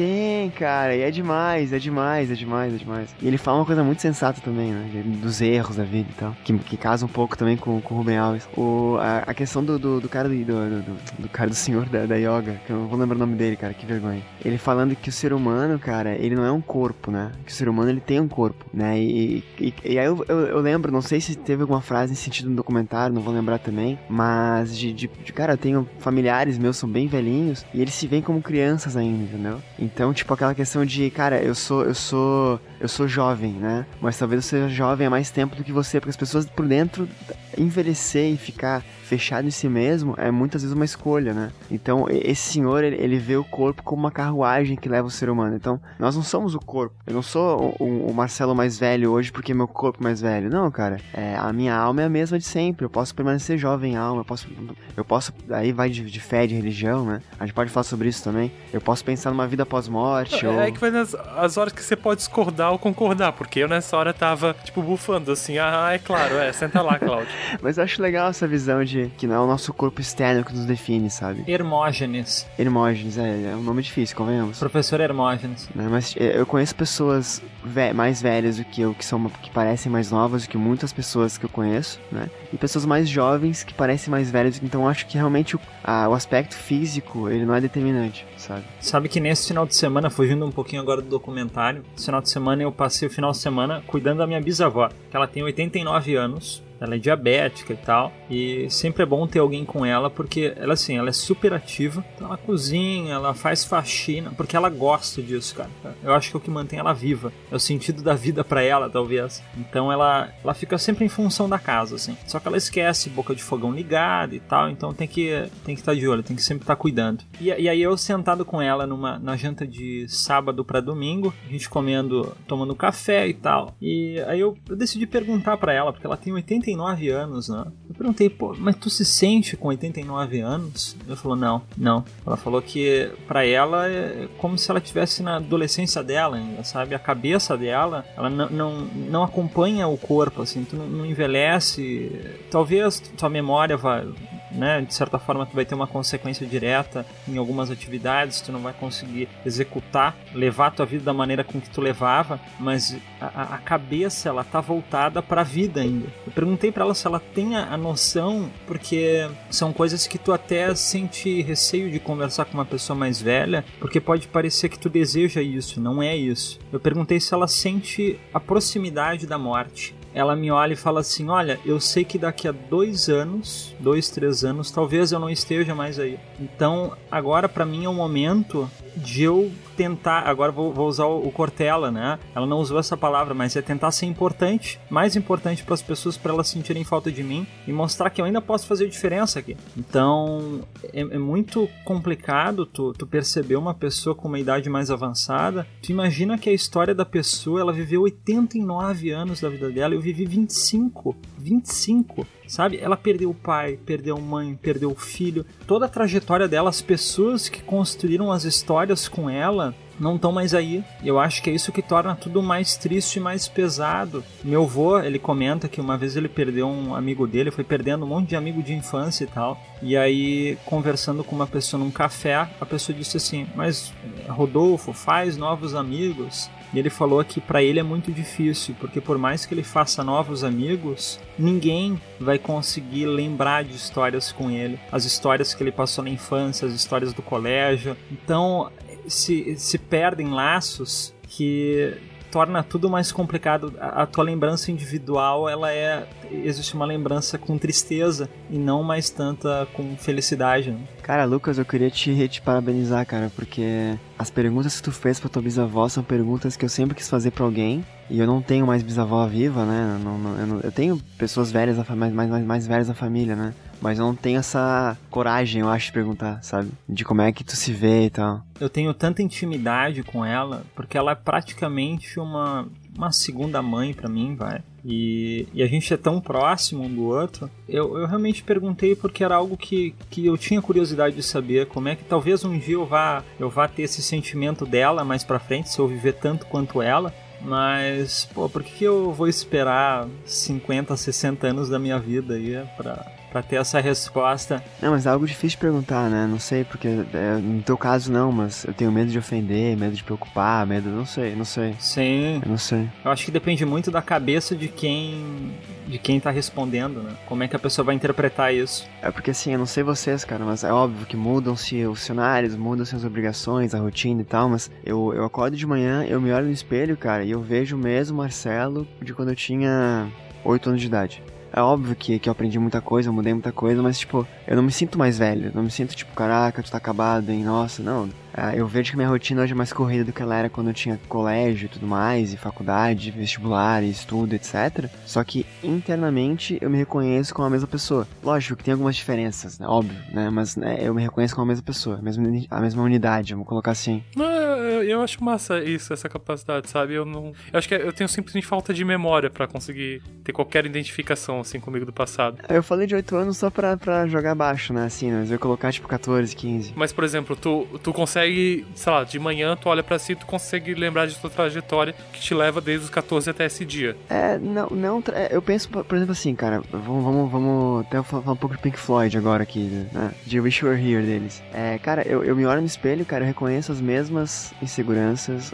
Tem, cara, e é demais, é demais, é demais, é demais. E ele fala uma coisa muito sensata também, né? Dos erros da vida e tal. Que, que casa um pouco também com, com o Ruben Alves. O, a, a questão do, do, do cara do, do, do, cara do senhor da, da yoga, que eu não vou lembrar o nome dele, cara, que vergonha. Ele falando que o ser humano, cara, ele não é um corpo, né? Que o ser humano ele tem um corpo, né? E, e, e aí eu, eu, eu, lembro, não sei se teve alguma frase nesse sentido no documentário, não vou lembrar também, mas de, de, de cara, eu tenho familiares meus, são bem velhinhos, e eles se veem como crianças ainda, entendeu? Então, tipo, aquela questão de, cara, eu sou, eu sou, eu sou jovem, né? Mas talvez eu seja jovem há mais tempo do que você, porque as pessoas por dentro envelhecer e ficar fechado em si mesmo é muitas vezes uma escolha, né? Então, esse senhor, ele, ele vê o corpo como uma carruagem que leva o ser humano. Então, nós não somos o corpo. Eu não sou o, o, Marcelo mais velho hoje porque meu corpo é mais velho. Não, cara. É, a minha alma é a mesma de sempre. Eu posso permanecer jovem alma. Eu posso, eu posso aí vai de, de fé, de religião, né? A gente pode falar sobre isso também. Eu posso pensar numa vida pós-morte. É, ou... é que vai nas as horas que você pode discordar ou concordar. Porque eu nessa hora tava, tipo, bufando assim. Ah, é claro, é. Senta lá, Cláudio. Mas eu acho legal essa visão de que não é o nosso corpo externo que nos define, sabe? Hermógenes. Hermógenes, é, é um nome difícil, convenhamos. Professor Hermógenes. Né, mas é, eu conheço pessoas ve mais velhas do que eu, que são que parecem mais novas do que muitas pessoas que eu conheço, né? E pessoas mais jovens que parecem mais velhas, então acho que realmente o, a, o aspecto físico, ele não é determinante, sabe? Sabe que nesse final de semana, fugindo um pouquinho agora do documentário, esse final de semana eu passei o final de semana cuidando da minha bisavó, que ela tem 89 anos, ela é diabética e tal. E sempre é bom ter alguém com ela, porque ela assim, ela é super ativa. Então ela cozinha, ela faz faxina, porque ela gosta disso, cara. Eu acho que é o que mantém ela viva. É o sentido da vida para ela, talvez. Então ela, ela fica sempre em função da casa, assim. Só que ela esquece boca de fogão ligada e tal, então tem que tem que estar tá de olho, tem que sempre estar tá cuidando. E, e aí eu sentado com ela numa na janta de sábado para domingo, a gente comendo, tomando café e tal. E aí eu, eu decidi perguntar para ela, porque ela tem 80 89 anos, né? Eu perguntei, pô, mas tu se sente com 89 anos? Ela falou, não, não. Ela falou que para ela é como se ela estivesse na adolescência dela ainda, sabe? A cabeça dela, ela não, não, não acompanha o corpo, assim, tu não, não envelhece. Talvez tua memória vá né? De certa forma, tu vai ter uma consequência direta em algumas atividades, tu não vai conseguir executar, levar a tua vida da maneira com que tu levava, mas a, a cabeça ela tá voltada para a vida ainda. Eu perguntei para ela se ela tem a, noção, porque são coisas que tu até sente receio de conversar com uma pessoa mais velha, porque pode parecer que tu deseja isso, não é isso. Eu perguntei se ela sente a proximidade da morte ela me olha e fala assim: Olha, eu sei que daqui a dois anos, dois, três anos, talvez eu não esteja mais aí. Então, agora para mim é um momento de eu tentar, agora vou, vou usar o, Cortella, né? Ela não usou essa palavra, mas é tentar ser importante, mais importante para as pessoas, para elas sentirem falta de mim e mostrar que eu ainda posso fazer diferença aqui. Então, é, é muito complicado tu, tu perceber uma pessoa com uma idade mais avançada. Tu imagina que a história da pessoa, ela viveu 89 anos da vida dela, eu vivi 25. 25 sabe? Ela perdeu o pai, perdeu a mãe, perdeu o filho. Toda a trajetória dela, as pessoas que construíram as histórias com ela não estão mais aí. Eu acho que é isso que torna tudo mais triste e mais pesado. Meu avô, ele comenta que uma vez ele perdeu um amigo dele, foi perdendo um monte de amigo de infância e tal. E aí, conversando com uma pessoa num café, a pessoa disse assim: Mas Rodolfo, faz novos amigos. E ele falou que para ele é muito difícil, porque por mais que ele faça novos amigos, ninguém vai conseguir lembrar de histórias com ele, as histórias que ele passou na infância, as histórias do colégio. Então, se, se perdem laços que torna tudo mais complicado. A, a, tua lembrança individual, ela é existe uma lembrança com tristeza e não mais tanta com felicidade. Né? Cara, Lucas, eu queria te, te parabenizar, cara, porque as perguntas que tu fez pra tua bisavó são perguntas que eu sempre quis fazer para alguém. E eu não tenho mais bisavó viva, né? Não, eu, não, eu, tenho pessoas velhas, mais, mais, mais velhas da família, né? Mas eu não tenho essa coragem, eu acho, de perguntar, sabe? De como é que tu se vê e tal. Eu tenho tanta intimidade com ela, porque ela é praticamente uma, uma segunda mãe para mim, vai. E, e, a gente é tão próximo um do outro. Eu, eu realmente perguntei porque era algo que, que eu tinha curiosidade de saber como é que talvez um dia eu vá, eu vá ter esse sentimento dela mais pra frente, se eu viver tanto quanto ela. Mas, pô, por que eu vou esperar 50, 60 anos da minha vida aí pra, para ter essa resposta. Não, mas é algo difícil de perguntar, né? Não sei, porque é, no teu caso não, mas eu tenho medo de ofender, medo de preocupar, medo, não sei, não sei. Sim. Eu não sei. Eu acho que depende muito da cabeça de quem de quem tá respondendo, né? Como é que a pessoa vai interpretar isso? É porque assim, eu não sei vocês, cara, mas é óbvio que mudam-se os cenários, mudam-se as obrigações, a rotina e tal, mas eu, eu acordo de manhã, eu me olho no espelho, cara, e eu vejo o mesmo Marcelo de quando eu tinha 8 anos de idade. É óbvio que, que eu aprendi muita coisa, eu mudei muita coisa, mas, tipo, eu não me sinto mais velho. Não me sinto, tipo, caraca, tu tá acabado, hein? Nossa, não. Ah, eu vejo que minha rotina hoje é mais corrida do que ela era quando eu tinha colégio e tudo mais, e faculdade, vestibular, e estudo, etc. Só que internamente eu me reconheço como a mesma pessoa. Lógico que tem algumas diferenças, né? óbvio, né? Mas né, eu me reconheço como a mesma pessoa, a mesma, a mesma unidade, vamos colocar assim. Não, eu, acho massa isso, essa capacidade, sabe? Eu não. Eu acho que eu tenho simplesmente falta de memória para conseguir ter qualquer identificação assim comigo do passado. Eu falei de 8 anos só pra, pra jogar baixo, né? Assim, mas eu ia colocar tipo 14, 15. Mas, por exemplo, tu, tu consegue sei lá, de manhã tu olha para si, tu consegue lembrar de tua trajetória que te leva desde os 14 até esse dia. É, não, não, é, eu penso, por exemplo, assim, cara, vamos, vamos, vamos até falar um pouco de Pink Floyd agora aqui, né? De Wish You Were Here deles. É, cara, eu, eu me olho no espelho, cara, eu reconheço as mesmas inseguranças,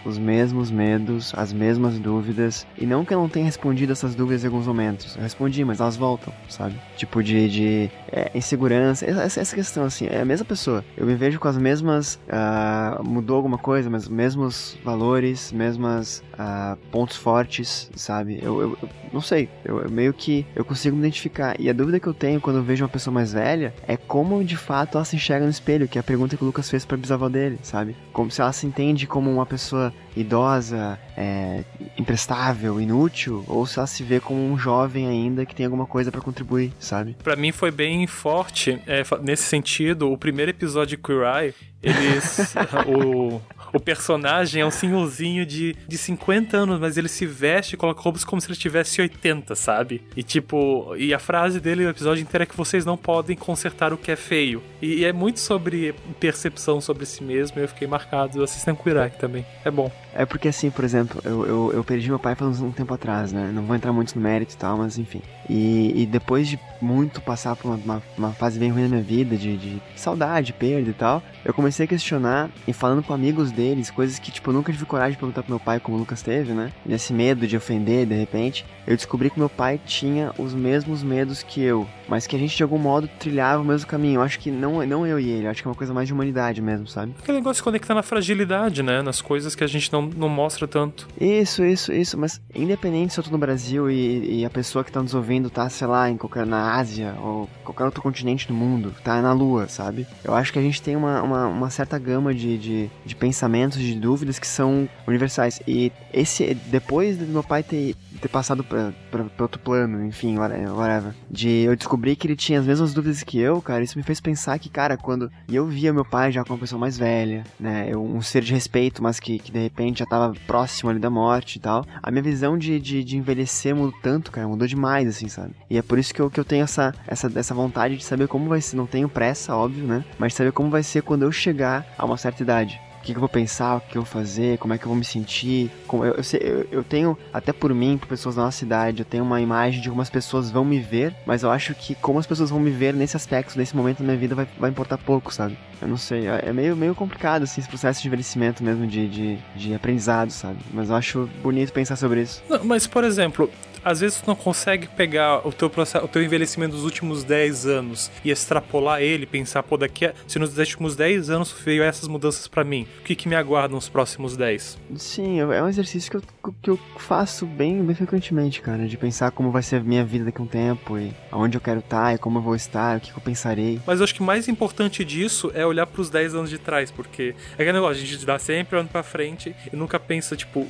os mesmos medos, as mesmas dúvidas, e não que eu não tenha respondido essas dúvidas em alguns momentos, eu respondi, mas elas voltam, sabe? Tipo de, de é, insegurança, essa, essa questão, assim, é a mesma pessoa. Eu me vejo com as mesmas uh, mudou alguma coisa, mas mesmos valores, mesmas uh, pontos fortes, sabe? Eu, eu, eu não sei, eu, eu, meio que eu consigo me identificar. E a dúvida que eu tenho quando eu vejo uma pessoa mais velha é como de fato ela se enxerga no espelho, que é a pergunta que o Lucas fez pra bisavó dele, sabe? Como se ela se entende como uma pessoa idosa, é, imprestável, inútil, ou se ela se vê como um jovem ainda que tem alguma coisa para contribuir, sabe? Para mim foi bem forte é, nesse sentido. O primeiro episódio de Queer Eye, eles. o, o personagem é um senhorzinho de, de 50 anos, mas ele se veste e coloca roupas como se ele tivesse 80, sabe? E tipo, e a frase dele no episódio inteiro é que vocês não podem consertar o que é feio. E, e é muito sobre percepção sobre si mesmo, e eu fiquei marcado assistindo Eye também. É bom. É porque assim, por exemplo, eu, eu, eu perdi meu pai faz um tempo atrás, né? Não vou entrar muito no mérito e tal, mas enfim. E, e depois de muito passar por uma, uma, uma, fase bem ruim na minha vida, de, de saudade, perda e tal, eu comecei a questionar e falando com amigos deles, coisas que, tipo, eu nunca tive coragem de perguntar pro meu pai, como o Lucas teve, né? Nesse medo de ofender, de repente, eu descobri que meu pai tinha os mesmos medos que eu, mas que a gente de algum modo trilhava o mesmo caminho. Eu acho que não, não eu e ele, acho que é uma coisa mais de humanidade mesmo, sabe? Aquele negócio de conectar na fragilidade, né? Nas coisas que a gente não, não mostra tanto. Isso, isso, isso, mas independente se eu tô no Brasil e, e a pessoa que tá nos ouvindo tá, sei lá, em qualquer, na Ásia ou qualquer outro continente do mundo, tá na Lua, sabe? Eu acho que a gente tem uma, uma, uma certa gama de, de, de pensamentos, de dúvidas que são universais. E esse, depois do meu pai ter, ter passado pra outro plano, enfim, whatever, de eu descobri que ele tinha as mesmas dúvidas que eu, cara, isso me fez pensar que, cara, quando eu via meu pai já como uma pessoa mais velha, né, um ser de respeito, mas que, que de repente já tava próximo ali da morte e tal, a minha visão de, de, de envelhecer mudou tanto, cara, mudou demais, assim, sabe? E é por isso que eu, que eu tenho essa, essa, essa vontade de saber como vai ser, não tenho pressa, óbvio, né, mas saber como vai ser quando eu chegar a uma certa idade que, que eu vou pensar, o que eu vou fazer, como é que eu vou me sentir. Como, eu, eu, eu, tenho, até por mim, por pessoas da nossa cidade, eu tenho uma imagem de como as pessoas vão me ver, mas eu acho que como as pessoas vão me ver nesse aspecto, nesse momento da minha vida, vai, vai importar pouco, sabe? Eu não sei, é, é meio, meio complicado, assim, esse processo de envelhecimento mesmo, de, de, de aprendizado, sabe? Mas eu acho bonito pensar sobre isso. Não, mas, por exemplo, às vezes tu não consegue pegar o teu processo, o teu envelhecimento dos últimos 10 anos e extrapolar ele, pensar, pô, daqui a, se nos últimos 10 anos veio essas mudanças para mim, o que que me aguarda nos próximos 10? Sim, é um exercício que eu, que eu faço bem, bem frequentemente, cara, de pensar como vai ser a minha vida daqui a um tempo e aonde eu quero estar e como eu vou estar, o que, que eu pensarei. Mas eu acho que mais importante disso é olhar para os 10 anos de trás, porque é aquele negócio, a gente dá sempre olhando para frente e nunca pensa, tipo,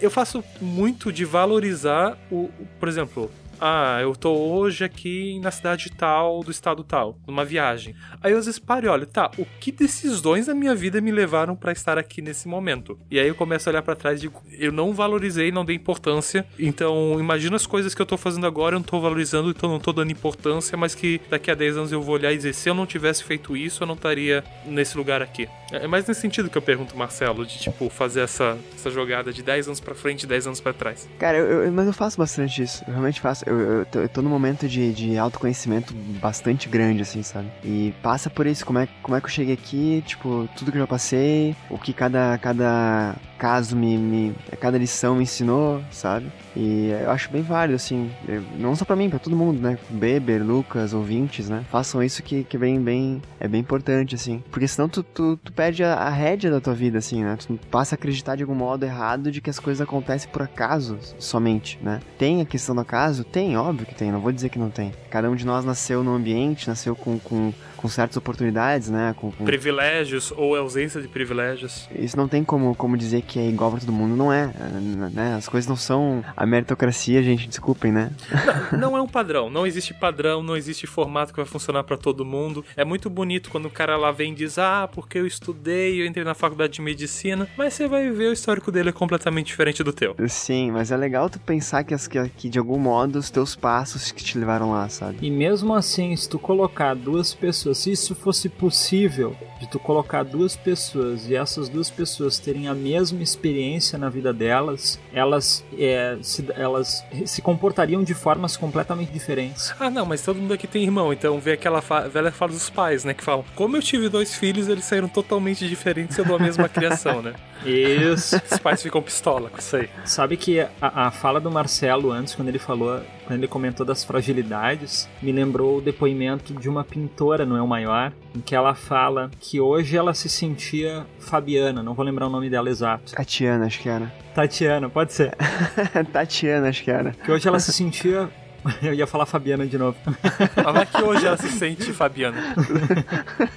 eu faço muito de valorizar o por exemplo, ah, eu tô hoje aqui na cidade tal, do estado tal, numa viagem. Aí eu às vezes paro e olho, tá, o que decisões da minha vida me levaram para estar aqui nesse momento? E aí eu começo a olhar para trás e digo, eu não valorizei, não dei importância. Então, imagina as coisas que eu tô fazendo agora, eu não tô valorizando, então não tô dando importância, mas que daqui a 10 anos eu vou olhar e dizer, se eu não tivesse feito isso, eu não estaria nesse lugar aqui. É mais nesse sentido que eu pergunto, Marcelo, de tipo, fazer essa, essa jogada de 10 anos para frente e 10 anos para trás. Cara, eu, eu, mas eu faço bastante isso, eu realmente faço eu, eu, tô, eu tô num momento de, de autoconhecimimento bastante grande, assim, sabe? E passa por isso, como é, como é que eu cheguei aqui, tipo, tudo que eu já passei, o que cada, cada caso me, me cada lição me ensinou, sabe? E eu acho bem válido, assim, não só para mim, para todo mundo, né? Beber, Lucas, ouvintes, né? Façam isso que, que bem, bem, é bem importante, assim. Porque senão tu, tu, tu perde a, a rédea da tua vida, assim, né? Tu passa a acreditar de algum modo errado de que as coisas acontecem por acaso somente, né? Tem a questão do acaso? Tem, óbvio que tem, não vou dizer que não tem. Cada um de nós nasceu num ambiente, nasceu com, com com certas oportunidades, né? Com, com... Privilégios ou ausência de privilégios. Isso não tem como, como dizer que é igual para todo mundo, não é, né? As coisas não são a meritocracia, gente, desculpem, né? Não, não é um padrão, não existe padrão, não existe formato que vai funcionar para todo mundo. É muito bonito quando o cara lá vem e diz, ah, porque eu estudei, eu entrei na faculdade de medicina, mas você vai ver o histórico dele é completamente diferente do teu. Sim, mas é legal tu pensar que, que, que de algum modo os teus passos que te levaram lá, sabe? E mesmo assim, se tu colocar duas pessoas pessoas. Se isso fosse possível, de tu colocar duas pessoas e essas duas pessoas terem a mesma experiência na vida delas, elas, é, se, elas se comportariam de formas completamente diferentes. Ah, não, mas todo mundo aqui tem irmão, então vê aquela fa velha fala dos pais, né? Que falam, como eu tive dois filhos, eles saíram totalmente diferentes sendo a mesma criação, né? Isso. Os pais ficam pistola com isso aí. Sabe que a, a fala do Marcelo antes, quando ele falou, quando ele comentou das fragilidades, me lembrou o depoimento de uma pintora no El Maior, em que ela fala que hoje ela se sentia Fabiana, não vou lembrar o nome dela exato. Tatiana, acho que era. Tatiana, pode ser. Tatiana, acho que era. Que hoje ela se sentia Eu ia falar Fabiana de novo. É que hoje ela se sente Fabiana.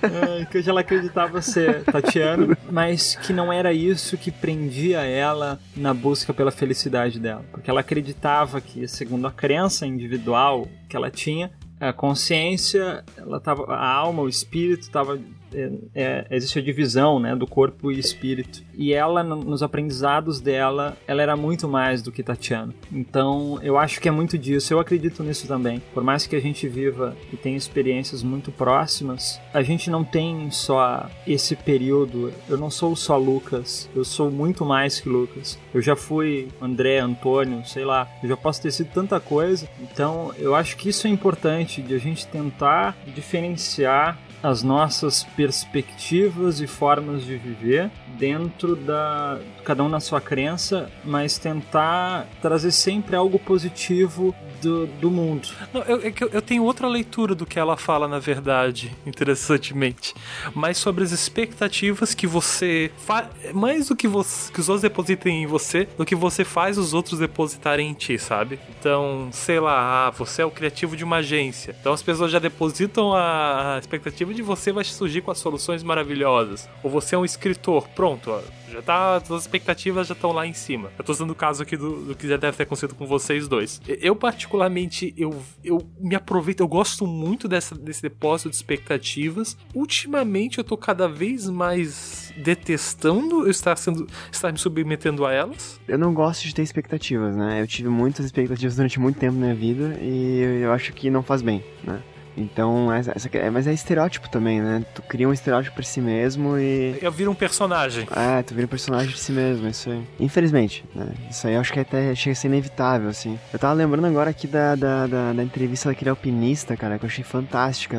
É, que hoje ela acreditava ser Tatiana, mas que não era isso que prendia ela na busca pela felicidade dela. Porque ela acreditava que, segundo a crença individual que ela tinha, a consciência, ela tava, a alma, o espírito estava é, é, existe a divisão né, do corpo e espírito. E ela, no, nos aprendizados dela, ela era muito mais do que Tatiana. Então, eu acho que é muito disso. Eu acredito nisso também. Por mais que a gente viva e tenha experiências muito próximas, a gente não tem só esse período. Eu não sou só Lucas. Eu sou muito mais que Lucas. Eu já fui André, Antônio, sei lá. Eu já posso ter sido tanta coisa. Então, eu acho que isso é importante de a gente tentar diferenciar as nossas perspectivas e formas de viver dentro da cada um na sua crença, mas tentar trazer sempre algo positivo do, do mundo. Não, eu, é eu, tenho outra leitura do que ela fala, na verdade, interessantemente. Mas sobre as expectativas que você faz. Mais do que, você, que os outros depositem em você, do que você faz os outros depositarem em ti, sabe? Então, sei lá, ah, você é o criativo de uma agência. Então as pessoas já depositam a expectativa provavelmente você vai surgir com as soluções maravilhosas. Ou você é um escritor, pronto, ó, já tá, as expectativas já estão lá em cima. Eu tô usando o caso aqui do, do que já deve ter acontecido com vocês dois. Eu, particularmente, eu, eu me aproveito, eu gosto muito dessa, desse depósito de expectativas. Ultimamente, eu tô cada vez mais detestando eu estar, sendo, estar me submetendo a elas. Eu não gosto de ter expectativas, né? Eu tive muitas expectativas durante muito tempo na minha vida e eu acho que não faz bem, né? Então, essa, essa, é, mas é estereótipo também, né? Tu cria um estereótipo pra si mesmo e. Eu viro um personagem. É, tu vira um personagem de si mesmo, isso aí. Infelizmente, né? Isso aí eu acho que até chega a ser inevitável, assim. Eu tava lembrando agora aqui da, da, da, da entrevista daquele alpinista, cara, que eu achei fantástica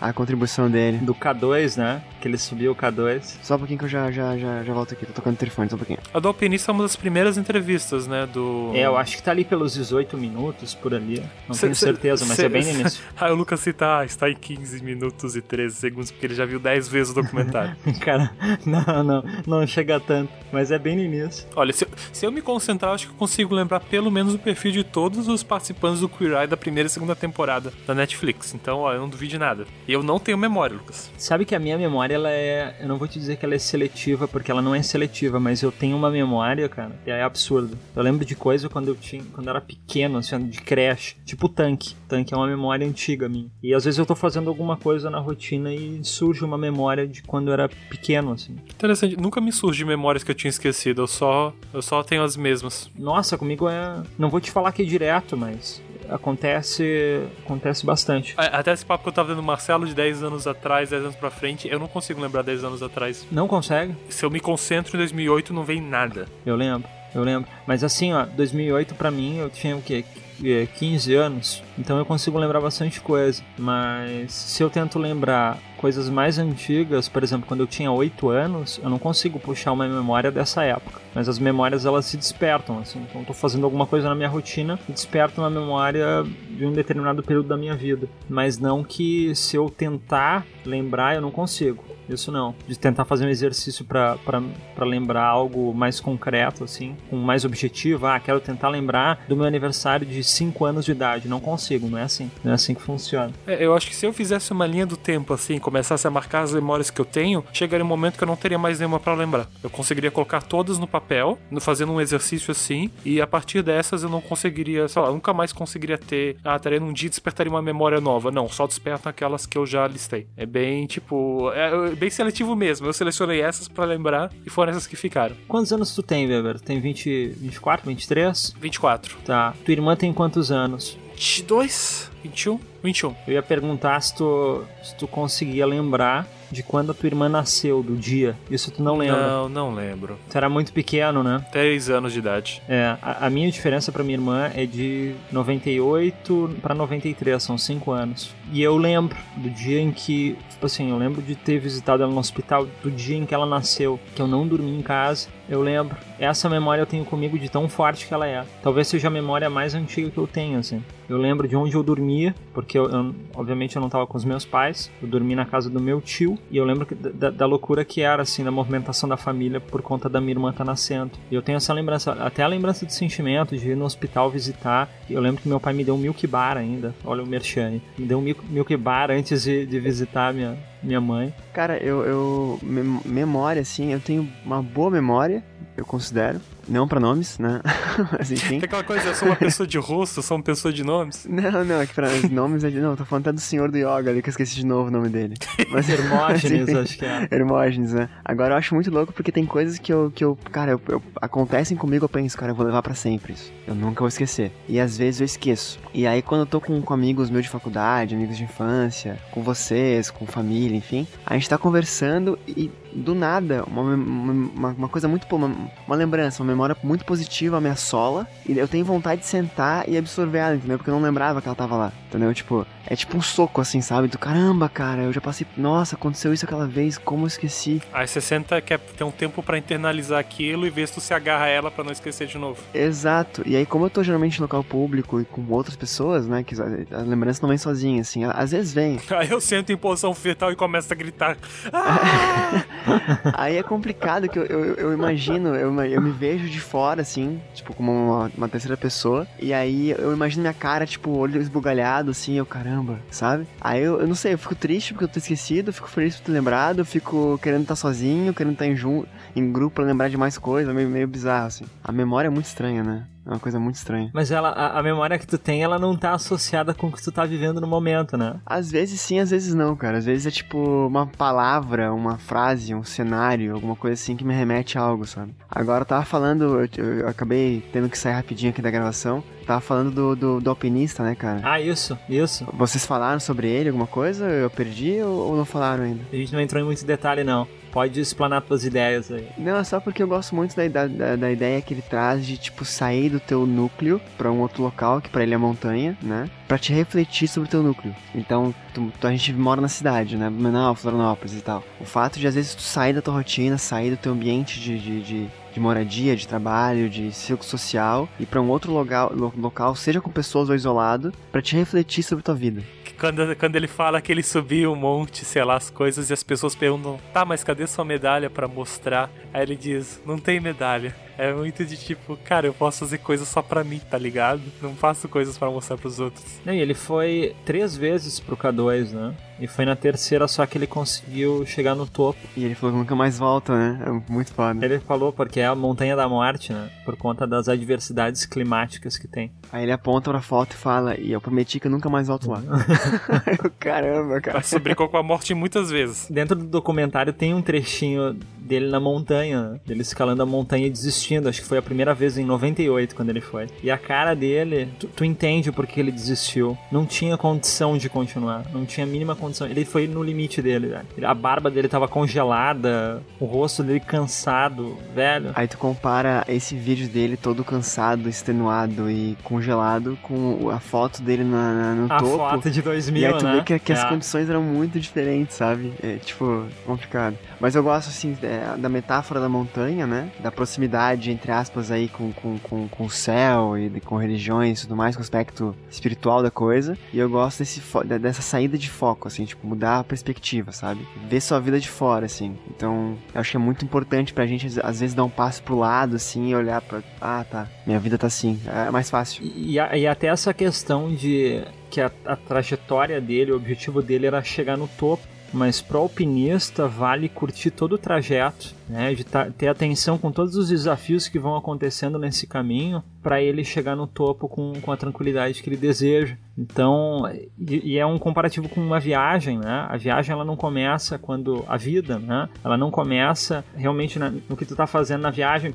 a, a, contribuição dele. Do K2, né? Que ele subiu o K2. Só um pouquinho que eu já, já, já, já volto aqui, tô tocando o telefone, só um pouquinho. A do alpinista é uma das primeiras entrevistas, né? Do. É, eu acho que tá ali pelos 18 minutos por ali. Não cê, tenho certeza, mas cê, é bem no início. ah, o Lucas ah, está em 15 minutos e 13 segundos, porque ele já viu 10 vezes o documentário. Cara, não, não, não chega tanto, mas é bem no início. Olha, se eu, se eu me concentrar, acho que eu consigo lembrar pelo menos o perfil de todos os participantes do Queer Eye da primeira e segunda temporada da Netflix. Então, ó, eu não duvido de nada. E eu não tenho memória, Lucas. Sabe que a minha memória, ela é. Eu não vou te dizer que ela é seletiva, porque ela não é seletiva, mas eu tenho uma memória, cara, que é absurda. Eu lembro de coisa quando eu tinha. Quando eu era pequeno, assim, de creche. Tipo tanque. Tanque é uma memória antiga minha. E às vezes eu tô fazendo alguma coisa na rotina e surge uma memória de quando eu era pequeno, assim. Interessante, nunca me surge memórias que eu tinha esquecido, eu só, eu só tenho as mesmas. Nossa, comigo é. Não vou te falar que é direto, mas acontece acontece bastante. Até esse papo que eu tava vendo Marcelo de 10 anos atrás, 10 anos pra frente, eu não consigo lembrar 10 anos atrás. Não consegue? Se eu me concentro em 2008, não vem nada. Eu lembro, eu lembro. Mas assim, ó, 2008 pra mim, eu tinha o quê? 15 é, anos, então eu consigo lembrar bastante coisa. Mas se eu tento lembrar coisas mais antigas, por exemplo, quando eu tinha 8 anos, eu não consigo puxar uma memória dessa época. Mas as memórias elas se despertam, assim. Então eu tô fazendo alguma coisa na minha rotina e desperto uma memória de um determinado período da minha vida. Mas não que se eu tentar lembrar, eu não consigo. Isso não. De tentar fazer um exercício para lembrar algo mais concreto, assim, com mais objetivo. Ah, quero tentar lembrar do meu aniversário de 5 anos de idade. Não consigo, não é assim. Não é assim que funciona. É, eu acho que se eu fizesse uma linha do tempo, assim, começasse a marcar as memórias que eu tenho, chegaria um momento que eu não teria mais nenhuma para lembrar. Eu conseguiria colocar todas no papel, fazendo um exercício assim, e a partir dessas eu não conseguiria, sei lá, nunca mais conseguiria ter. Ah, estaria num dia despertaria uma memória nova. Não, só desperta aquelas que eu já listei. É bem, tipo. É, bem seletivo mesmo. Eu selecionei essas para lembrar e foram essas que ficaram. Quantos anos tu tem, Weber? Tem 20, 24, 23? 24. Tá. Tua irmã tem quantos anos? 22, 21, 21. Eu ia perguntar se tu, se tu conseguia lembrar de quando a tua irmã nasceu, do dia. Isso tu não lembra? Não, não lembro. Tu era muito pequeno, né? 10 anos de idade. É, a, a minha diferença pra minha irmã é de 98 para 93, são 5 anos. E eu lembro do dia em que, tipo assim, eu lembro de ter visitado ela no hospital, do dia em que ela nasceu, que eu não dormi em casa. Eu lembro. Essa memória eu tenho comigo de tão forte que ela é. Talvez seja a memória mais antiga que eu tenho, assim. Eu lembro de onde eu dormia, porque eu, eu obviamente eu não estava com os meus pais. Eu dormi na casa do meu tio. E eu lembro da, da, loucura que era, assim, da movimentação da família por conta da minha irmã estar tá nascendo. E eu tenho essa lembrança, até a lembrança de sentimento de ir no hospital visitar. Eu lembro que meu pai me deu um milk bar ainda. Olha o Merchane. Me deu um milk, milk bar antes de, de visitar minha, minha mãe. Cara, eu, eu. Memória, assim, eu tenho uma boa memória, eu considero. Não pra nomes, né? Mas enfim. Tem aquela coisa, eu sou uma pessoa de rosto, eu sou uma pessoa de nomes. Não, não, é que pra nomes é de. Não, tô falando até do senhor do yoga ali, que eu esqueci de novo o nome dele. Mas Hermógenes, acho que é. Hermógenes, né? Agora eu acho muito louco porque tem coisas que eu, que eu cara, eu, eu, acontecem comigo, eu penso, cara, eu vou levar pra sempre isso. Eu nunca vou esquecer. E às vezes eu esqueço. E aí quando eu tô com, com amigos meus de faculdade, amigos de infância, com vocês, com família, enfim, a gente tá conversando e do nada, uma, uma, uma coisa muito. Uma, uma lembrança, uma memória muito positiva me assola. E eu tenho vontade de sentar e absorver ela, entendeu? Porque eu não lembrava que ela tava lá, entendeu? Tipo, é tipo um soco, assim, sabe? Do caramba, cara, eu já passei. Nossa, aconteceu isso aquela vez, como eu esqueci. Aí você senta, quer ter um tempo para internalizar aquilo e ver se tu se agarra a ela para não esquecer de novo. Exato. E aí, como eu tô geralmente em local público e com outras pessoas, né? Que a lembrança não vem sozinha, assim. Às vezes vem. Aí eu sento em posição fetal e começo a gritar. Ah! Aí é complicado que eu, eu, eu imagino, eu, eu me vejo de fora, assim, tipo, como uma, uma terceira pessoa. E aí eu imagino minha cara, tipo, olho esbugalhado, assim, eu, caramba, sabe? Aí eu, eu não sei, eu fico triste porque eu tô esquecido, fico feliz por ter lembrado, fico querendo estar sozinho, querendo estar em, jun em grupo pra lembrar de mais coisas, meio, meio bizarro, assim. A memória é muito estranha, né? É uma coisa muito estranha. Mas ela, a, a, memória que tu tem, ela não tá associada com o que tu tá vivendo no momento, né? Às vezes sim, às vezes não, cara. Às vezes é tipo uma palavra, uma frase, um cenário, alguma coisa assim que me remete a algo, sabe? Agora eu tava falando, eu, eu acabei tendo que sair rapidinho aqui da gravação. Tava falando do, do, do, alpinista, né, cara? Ah, isso, isso. Vocês falaram sobre ele, alguma coisa? Eu perdi ou, ou não falaram ainda? A gente não entrou em muito detalhe, não. Pode explanar tuas ideias aí. Não, é só porque eu gosto muito da, da, da ideia que ele traz de, tipo, sair do teu núcleo para um outro local, que para ele é montanha, né? Pra te refletir sobre o teu núcleo. Então, tu, tu, a gente mora na cidade, né? Menal, Florianópolis e tal. O fato de, às vezes, tu sair da tua rotina, sair do teu ambiente de, de, de de moradia, de trabalho, de círculo social, e para um outro local, local, seja com pessoas ou isolado, para te refletir sobre tua vida. Quando, quando ele fala que ele subiu um monte, sei lá, as coisas, e as pessoas perguntam, tá, mas cadê sua medalha para mostrar? Aí ele diz, não tem medalha. É muito de tipo, cara, eu posso fazer coisas só pra mim, tá ligado? Não faço coisas para mostrar pros outros. Não, e ele foi três vezes pro K2, né? E foi na terceira só que ele conseguiu chegar no topo. E ele falou que nunca mais volta, né? É muito foda. Ele falou porque é a montanha da morte, né? Por conta das adversidades climáticas que tem. Aí ele aponta pra foto e fala, e eu prometi que eu nunca mais volto lá. Caramba, cara. Você brincou com a morte muitas vezes. Dentro do documentário tem um trechinho dele na montanha, dele escalando a montanha e desistindo. Acho que foi a primeira vez em 98 quando ele foi. E a cara dele, tu, tu entende por que ele desistiu. Não tinha condição de continuar. Não tinha a mínima condição. Ele foi no limite dele, velho. A barba dele tava congelada, o rosto dele cansado, velho. Aí tu compara esse vídeo dele todo cansado, extenuado e congelado com a foto dele na, na no a topo. A foto de 2000, E aí tu né? vê que, que é. as condições eram muito diferentes, sabe? É, tipo, complicado. Mas eu gosto, assim, é, da metáfora da montanha, né? Da proximidade, entre aspas, aí com, com, com, com o céu e com religiões e tudo mais, com o aspecto espiritual da coisa. E eu gosto desse dessa saída de foco, assim, tipo, mudar a perspectiva, sabe? Ver sua vida de fora, assim. Então, eu acho que é muito importante pra gente, às vezes, dar um passo pro lado, assim, e olhar pra. Ah, tá. Minha vida tá assim. É mais fácil. E, e até essa questão de que a, a trajetória dele, o objetivo dele era chegar no topo mas pro alpinista vale curtir todo o trajeto, né, de ter atenção com todos os desafios que vão acontecendo nesse caminho para ele chegar no topo com, com a tranquilidade que ele deseja. Então, e, e, é um comparativo com uma viagem, né? A viagem ela não começa quando a vida, né? Ela não começa realmente na, no que tu tá fazendo na viagem.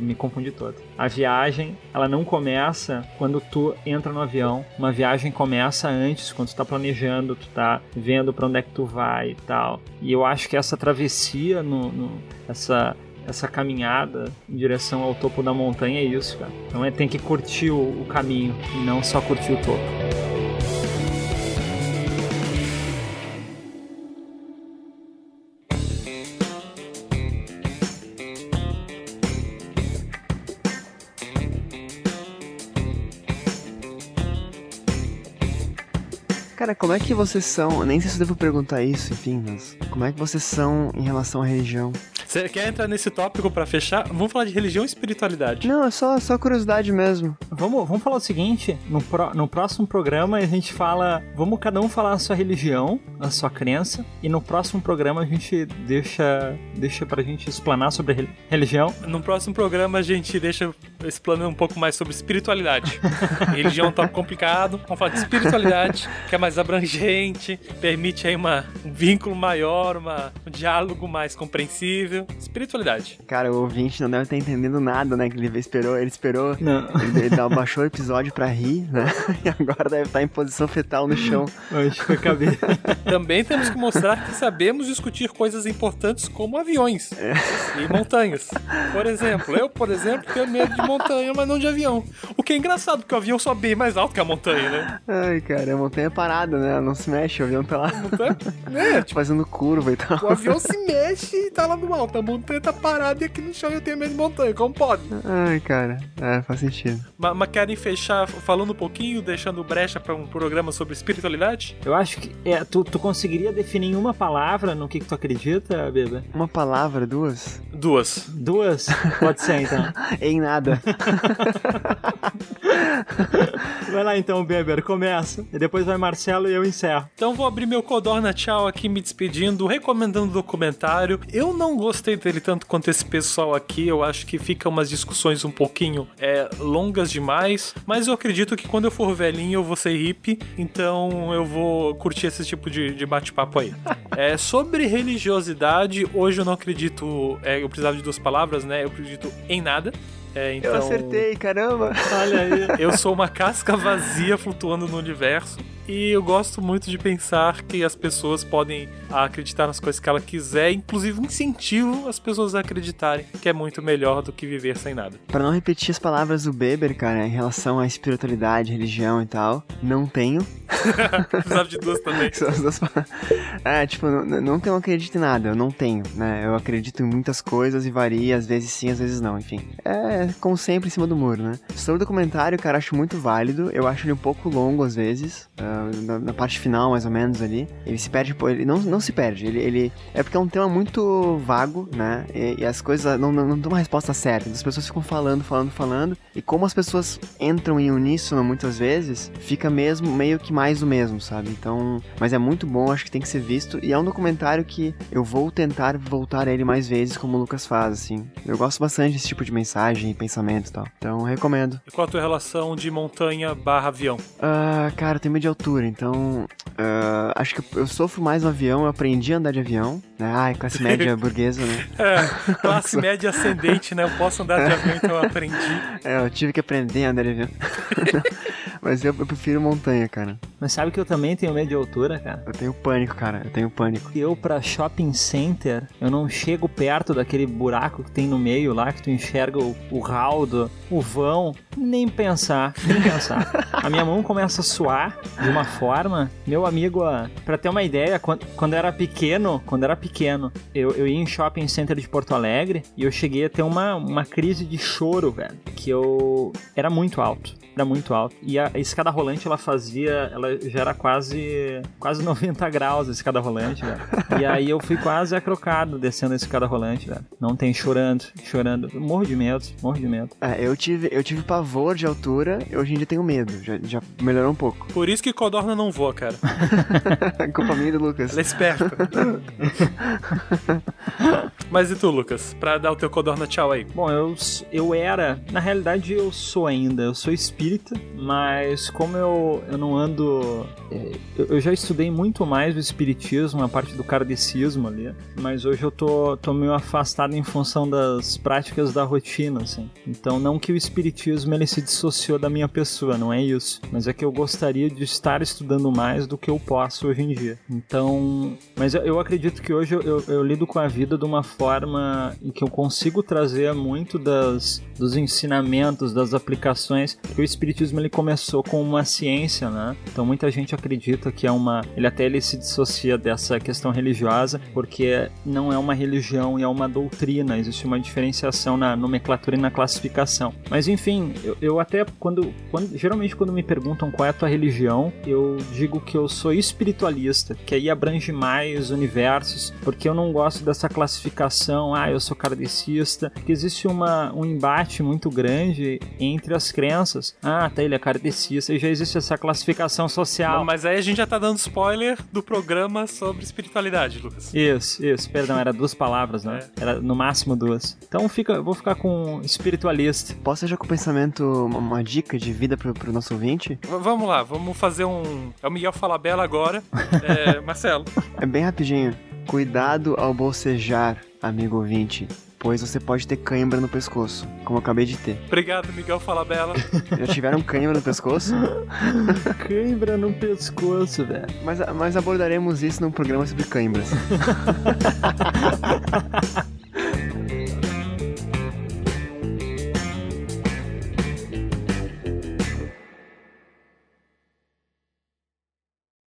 Me confundi todo. A viagem, ela não começa quando tu entra no avião. Uma viagem começa antes, quando tu tá planejando, tu tá vendo para onde é que tu vai e tal. E eu acho que essa travessia no, no essa essa caminhada em direção ao topo da montanha é isso, cara. Então é tem que curtir o, o caminho e não só curtir o topo. Cara, como é que vocês são? Nem sei se eu devo perguntar isso, enfim, mas como é que vocês são em relação à religião? Você quer entrar nesse tópico para fechar? Vamos falar de religião e espiritualidade. Não, é só, só curiosidade mesmo. Vamos, vamos falar o seguinte: no, pro, no próximo programa a gente fala. Vamos cada um falar a sua religião, a sua crença, e no próximo programa a gente deixa, deixa pra gente explanar sobre religião. No próximo programa a gente deixa explanando um pouco mais sobre espiritualidade. religião é um tópico complicado. Vamos falar de espiritualidade, que é mais abrangente, permite aí uma, um vínculo maior, uma, um diálogo mais compreensível espiritualidade. Cara, o ouvinte não deve estar entendendo nada, né? Que ele esperou, ele esperou. Não. Ele, ele baixou o episódio pra rir, né? E agora deve estar em posição fetal no chão. Acho que acabei. Também temos que mostrar que sabemos discutir coisas importantes como aviões é. e montanhas. Por exemplo, eu, por exemplo, tenho medo de montanha, mas não de avião. O que é engraçado, porque o avião sobe bem mais alto que a montanha, né? Ai, cara, a montanha é parada, né? Não se mexe, o avião tá lá. Montanha, é, tipo, fazendo curva e tal. O avião se mexe e tá lá no alto. Alta, a montanha tá parada e aqui no chão eu tenho medo de montanha. Como pode? Ai, cara, é, faz sentido. Mas, mas querem fechar falando um pouquinho, deixando brecha pra um programa sobre espiritualidade? Eu acho que é, tu, tu conseguiria definir em uma palavra no que, que tu acredita, Beba? Uma palavra, duas? Duas. Duas? Pode ser, então. em nada. vai lá então, Beber, começa. E depois vai Marcelo e eu encerro. Então vou abrir meu Codorna Tchau aqui me despedindo, recomendando o documentário. Eu não gostei dele tanto quanto esse pessoal aqui. Eu acho que fica umas discussões um pouquinho é, longas demais. Mas eu acredito que quando eu for velhinho eu vou ser hippie. Então eu vou curtir esse tipo de, de bate-papo aí. é, sobre religiosidade, hoje eu não acredito. É, eu precisava de duas palavras, né? Eu acredito em nada. É, então, Eu acertei, caramba. Olha aí. eu sou uma casca vazia flutuando no universo. E eu gosto muito de pensar que as pessoas podem acreditar nas coisas que ela quiser, inclusive incentivo as pessoas a acreditarem, que é muito melhor do que viver sem nada. Pra não repetir as palavras do Beber, cara, em relação à espiritualidade, religião e tal, não tenho. Precisava de duas também. É, tipo, não, não que eu não acredito em nada, eu não tenho, né? Eu acredito em muitas coisas e varia, às vezes sim, às vezes não, enfim. É, como sempre, em cima do muro, né? Sobre o documentário, cara, acho muito válido, eu acho ele um pouco longo às vezes, uh, na, na, parte final, mais ou menos, ali. Ele se perde, pô, ele não, não se perde, ele, ele... É porque é um tema muito vago, né? E, e as coisas não, não, não dão uma resposta certa, as pessoas ficam falando, falando, falando, e como as pessoas entram em uníssono muitas vezes, fica mesmo meio que mais do mesmo, sabe? Então, mas é muito bom, acho que tem que ser visto. E é um documentário que eu vou tentar voltar a ele mais vezes, como o Lucas faz, assim. Eu gosto bastante desse tipo de mensagem e pensamento e tal. Então, recomendo. E qual a tua relação de montanha barra avião? Uh, cara, eu tenho medo de altura, então. Uh, acho que eu sofro mais no avião, eu aprendi a andar de avião. Né? Ai, classe média burguesa, né? É, classe média ascendente, né? Eu posso andar de avião, então eu aprendi. É, eu tive que aprender a andar de avião. Mas eu, eu prefiro montanha, cara. Mas sabe que eu também tenho medo de altura, cara? Eu tenho pânico, cara. Eu tenho pânico. Eu, pra shopping center, eu não chego perto daquele buraco que tem no meio lá, que tu enxerga o, o raldo, o vão. Nem pensar, nem pensar. a minha mão começa a suar de uma forma. Meu amigo, pra ter uma ideia, quando, quando eu era pequeno, quando eu era pequeno, eu, eu ia em shopping center de Porto Alegre e eu cheguei a ter uma, uma crise de choro, velho. Que eu. Era muito alto era muito alto. E a escada rolante ela fazia, ela já era quase quase 90 graus a escada rolante, velho. E aí eu fui quase acrocado descendo a escada rolante, velho. Não tem chorando, chorando. Morro de medo, morro de medo. É, eu tive, eu tive pavor de altura, hoje em dia tenho medo. Já, já melhorou um pouco. Por isso que Codorna não voa, cara. Culpa minha do Lucas. Ela é esperta. Mas e tu, Lucas? Pra dar o teu Codorna tchau aí. Bom, eu, eu era, na realidade eu sou ainda, eu sou espírita, mas como eu, eu não ando. Eu, eu já estudei muito mais o espiritismo, a parte do kardecismo ali, mas hoje eu tô, tô meio afastado em função das práticas da rotina, assim. Então, não que o espiritismo ele se dissociou da minha pessoa, não é isso, mas é que eu gostaria de estar estudando mais do que eu posso hoje em dia. Então, mas eu, acredito que hoje eu, eu, eu lido com a vida de uma forma em que eu consigo trazer muito das, dos ensinamentos, das aplicações, porque o espiritismo ele começou com uma ciência, né? Então muita gente acredita que é uma, ele até ele se dissocia dessa questão religiosa, porque não é uma religião e é uma doutrina, existe uma diferenciação na nomenclatura e na classificação. Mas enfim, eu, eu até quando, quando geralmente quando me perguntam qual é a tua religião, eu digo que eu sou espiritualista, que aí abrange mais universos, porque eu não gosto dessa classificação, ah, eu sou kardecista, que existe uma, um embate muito grande entre as crenças. Ah, tá, ele é kardecista, e já existe essa classificação social. Mas aí a gente já tá dando spoiler do programa sobre espiritualidade, Lucas. Isso, isso, perdão, era duas palavras, né? É. Era no máximo duas. Então fica, vou ficar com espiritualista. Posso já com o pensamento, uma, uma dica de vida pro, pro nosso ouvinte? V vamos lá, vamos fazer um. É o Miguel Falabella agora. é, Marcelo. É bem rapidinho. Cuidado ao bocejar, amigo ouvinte, pois você pode ter cãibra no pescoço, como eu acabei de ter. Obrigado, Miguel Falabella. Já tiveram cãibra no pescoço? cãibra no pescoço, velho. Mas, mas abordaremos isso num programa sobre cãibras.